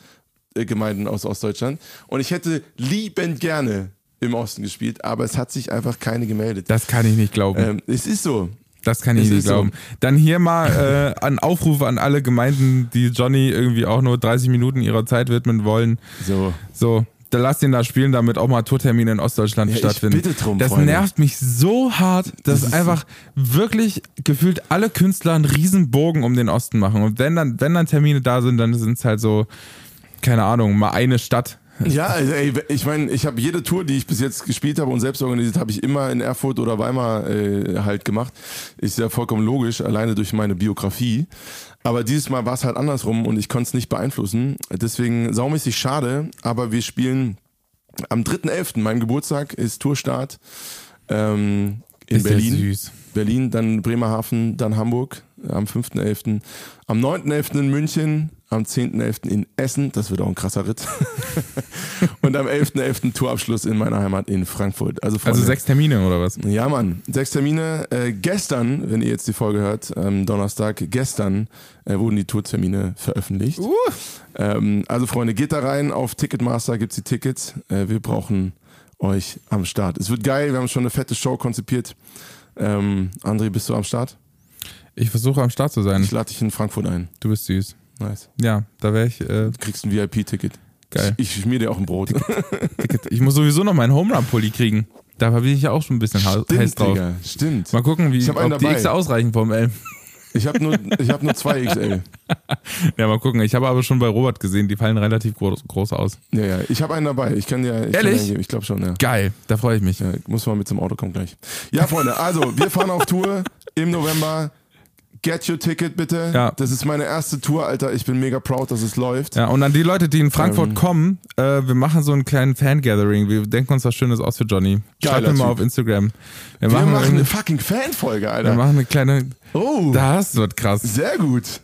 Gemeinden aus Ostdeutschland und ich hätte liebend gerne im Osten gespielt, aber es hat sich einfach keine gemeldet. Das kann ich nicht glauben. Ähm, es ist so. Das kann ich Es nicht ist so. glauben. Dann hier mal äh, ein Aufruf an alle Gemeinden, die Johnny irgendwie auch nur 30 Minuten ihrer Zeit widmen wollen. So. So, dann lass ihn da spielen, damit auch mal Tourtermine in Ostdeutschland Ja, stattfinden. bitte drum, das Freunde. nervt mich so hart, dass Das einfach wirklich gefühlt alle Künstler einen riesen Bogen um den Osten machen. Und wenn dann, wenn dann Termine da sind, dann sind es halt so, keine Ahnung, mal eine Stadt. Ja, also, ey, ich meine, ich habe jede Tour, die ich bis jetzt gespielt habe und selbst organisiert, habe ich immer in Erfurt oder Weimar äh, halt gemacht. Ist ja vollkommen logisch, alleine durch meine Biografie. Aber dieses Mal war es halt andersrum und ich konnte es nicht beeinflussen. Deswegen saumäßig schade, aber wir spielen am 3.11., mein Geburtstag ist Tourstart ähm, in Ist Berlin. süß. Berlin, dann Bremerhaven, dann Hamburg am 5.11., am 9.11. in München, am 10.11. in Essen, das wird auch ein krasser Ritt. und am 11.11. Tourabschluss in meiner Heimat in Frankfurt. Also, Freunde, Also sechs Termine oder was? ja, Mann. Sechs Termine. Äh, gestern, wenn ihr jetzt die Folge hört, ähm, Donnerstag, gestern äh, wurden die Tourtermine veröffentlicht. Ähm, also, Freunde, geht da rein. Auf Ticketmaster gibt's die Tickets. Äh, wir brauchen euch am Start. Es wird geil. Wir haben schon eine fette Show konzipiert. Ähm, André, bist du am Start? Ich versuche am Start zu sein. Ich lade dich in Frankfurt ein. Du bist süß. Nice. Ja, da wäre ich. Äh, Du kriegst ein VIP-Ticket. Geil. Ich, ich schmier dir auch ein Brot. Ticket. Ich muss sowieso noch meinen Home Run Pulli kriegen. Da bin ich ja auch schon ein bisschen heiß Stimmt, drauf. Digga. Stimmt. Mal gucken, wie, ob die. X ausreichen vom L. Ich habe nur, ich hab nur zwei XL. Ja, mal gucken. Ich habe aber schon bei Robert gesehen, die fallen relativ groß, groß aus. Ja, ja. Ich habe einen dabei. Ich kann dir. Ich Ehrlich? Kann geben. ich glaube schon, ja. Geil, da freue ich mich. Ja, muss mal mit zum Auto kommen gleich. Ja, Freunde, also wir fahren auf Tour im November. Get your ticket bitte. Ja. Das ist meine erste Tour, Alter. Ich bin mega proud, dass es läuft. Ja, und an die Leute, die in Frankfurt Ähm. kommen, äh, wir machen so einen kleinen Fan-Gathering. Wir denken uns was Schönes aus für Johnny. Schreibt mir mal auf Instagram. Wir, Wir machen, machen eine fucking Fanfolge, Alter. wir machen eine kleine. oh, Das wird krass. sehr gut.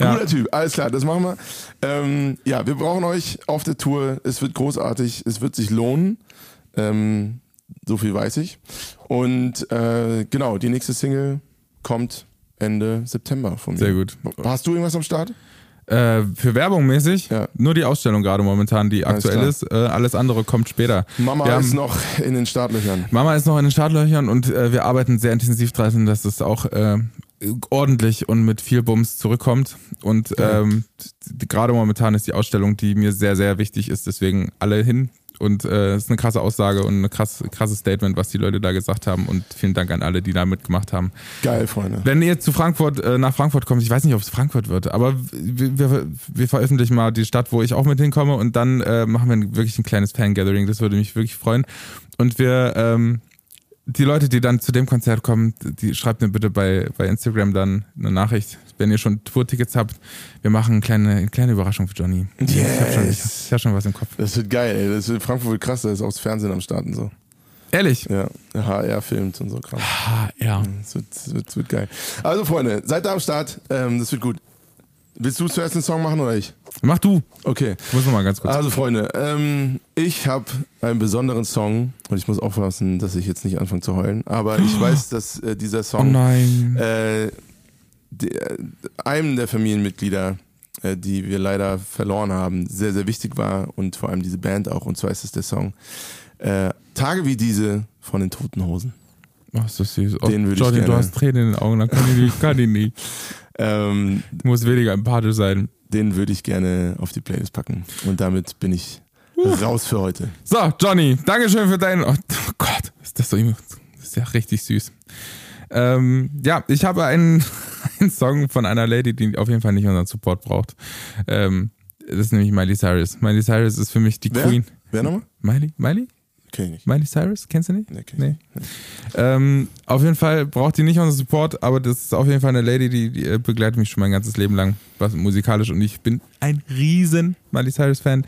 Ja. Guter Typ, alles klar, das machen wir. Ähm, ja, wir brauchen euch auf der Tour. Es wird großartig, es wird sich lohnen. Ähm, so viel weiß ich. Und äh, genau, die nächste Single kommt Ende September von mir. Sehr gut. Hast du irgendwas am Start? Äh, für Werbung mäßig, Ja. nur die Ausstellung gerade momentan, die Alles aktuell klar. ist. Äh, alles andere kommt später. Mama Wir ist haben- noch in den Startlöchern. Mama ist noch in den Startlöchern und äh, wir arbeiten sehr intensiv dran, dass es auch äh, ordentlich und mit viel Bums zurückkommt. Und ähm, gerade momentan ist die Ausstellung, die mir sehr, sehr wichtig ist. Deswegen alle hin. Und äh, es ist eine krasse Aussage und ein krass, krasses Statement, was die Leute da gesagt haben. Und vielen Dank an alle, die da mitgemacht haben. Geil, Freunde. Wenn ihr zu Frankfurt, äh, nach Frankfurt kommt, ich weiß nicht, ob es Frankfurt wird, aber wir, wir, wir veröffentlichen mal die Stadt, wo ich auch mit hinkomme und dann äh, machen wir wirklich ein kleines Fan-Gathering. Das würde mich wirklich freuen. Und wir, ähm, die Leute, die dann zu dem Konzert kommen, die schreibt mir bitte bei, bei Instagram dann eine Nachricht, wenn ihr schon Tourtickets habt. Wir machen eine kleine, eine kleine Überraschung für Johnny. Ich habe schon, ich, hab schon was im Kopf. Das wird geil, ey. Das wird, Frankfurt wird krass, da ist auch das Fernsehen am Start und so. Ehrlich? Ja, HR filmt und so krass. Ah, ja. Das wird, das wird, das wird geil. Also, Freunde, seid da am Start. Ähm, das wird gut. Willst du zuerst den Song machen oder ich? Mach du. Okay. Ich muss mal ganz kurz. Also, Freunde, ähm, ich habe einen besonderen Song und ich muss aufpassen, dass ich jetzt nicht anfange zu heulen. Aber ich weiß, dass äh, dieser Oh Song nein. äh, einem der Familienmitglieder, äh, die wir leider verloren haben, sehr, sehr wichtig war und vor allem diese Band auch. Und zwar ist es der Song äh, Tage wie diese von den Toten Hosen. Ist das süß. Oh, Den würde ich Johnny, du gerne- hast Tränen in den Augen, dann kann ich nicht. Kann ich nicht. Ähm, Du musst weniger empathisch sein. den würde ich gerne auf die Playlist packen. Und damit bin ich raus für heute. So, Johnny, Dankeschön für deinen. Oh, oh Gott, ist das so. Das ist ja richtig süß. Ähm, ja, ich habe einen, einen Song von einer Lady, die auf jeden Fall nicht unseren Support braucht. Ähm, das ist nämlich Miley Cyrus. Miley Cyrus ist für mich die Wer? Queen. Wer nochmal? Miley? Miley? Kenn ich nicht. Miley Cyrus? Kennst du nicht? Nee, Nee. Ähm, auf jeden Fall braucht die nicht unseren Support, aber das ist auf jeden Fall eine Lady, die, die äh, begleitet mich schon mein ganzes Leben lang, was musikalisch und ich bin ein riesen Miley Cyrus Fan.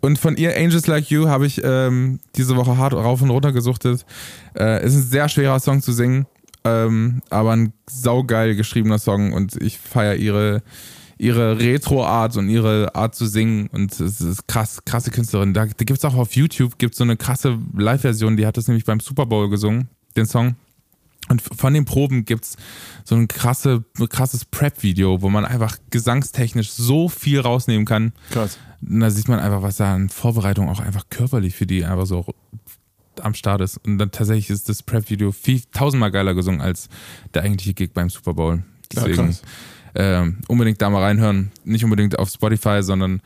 Und von ihr Angels Like You habe ich ähm, diese Woche hart rauf und runter gesuchtet. Äh, ist ein sehr schwerer Song zu singen, ähm, aber ein saugeil geschriebener Song und ich feiere ihre ihre Retro-Art und ihre Art zu singen und es ist krass, krasse Künstlerin. Da, da gibt es auch auf YouTube gibt's so eine krasse Live-Version, die hat das nämlich beim Super Bowl gesungen, den Song. Und von den Proben gibt's so ein krasse, krasses Prep-Video, wo man einfach gesangstechnisch so viel rausnehmen kann. Krass. Und da sieht man einfach, was da an Vorbereitung auch einfach körperlich für die einfach so am Start ist. Und dann tatsächlich ist das Prep-Video viel tausendmal geiler gesungen als der eigentliche Gig beim Super Bowl. Deswegen ja, äh, unbedingt da mal reinhören. Nicht unbedingt auf Spotify, sondern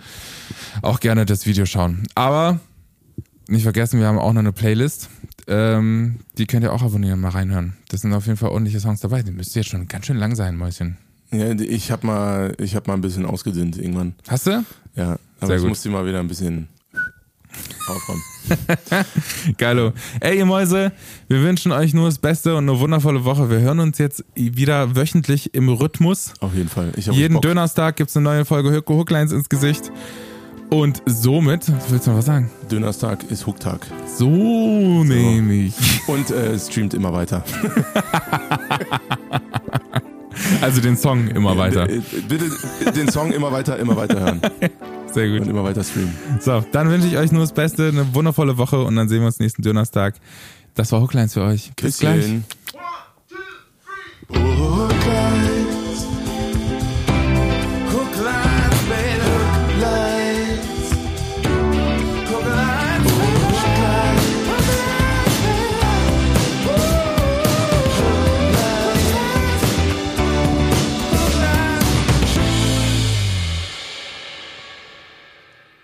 auch gerne das Video schauen. Aber nicht vergessen, wir haben auch noch eine Playlist. Ähm, die könnt ihr auch abonnieren, mal reinhören. Das sind auf jeden Fall ordentliche Songs dabei. Die müsste jetzt schon ganz schön lang sein, Mäuschen. Ja, ich habe mal, hab mal ein bisschen ausgedünnt irgendwann. Hast du? Ja, aber Sehr ich gut. musste mal wieder ein bisschen aufräumen. Geilo. Ey, ihr Mäuse, wir wünschen euch nur das Beste und eine wundervolle Woche. Wir hören uns jetzt wieder wöchentlich im Rhythmus. Auf jeden Fall. Jeden Dönerstag gibt es eine neue Folge Höko Hooklines ins Gesicht. Und somit, willst du noch was sagen? Dönerstag ist Hooktag. So, so. nehme ich. Und äh, streamt immer weiter. Also den Song immer weiter. Bitte den Song immer weiter, immer weiter hören. Sehr gut. Und immer weiter streamen. So, dann wünsche ich euch nur das Beste, eine wundervolle Woche und dann sehen wir uns nächsten Donnerstag. Das war Hooklines für euch. Bis Christian. gleich. One, two, three.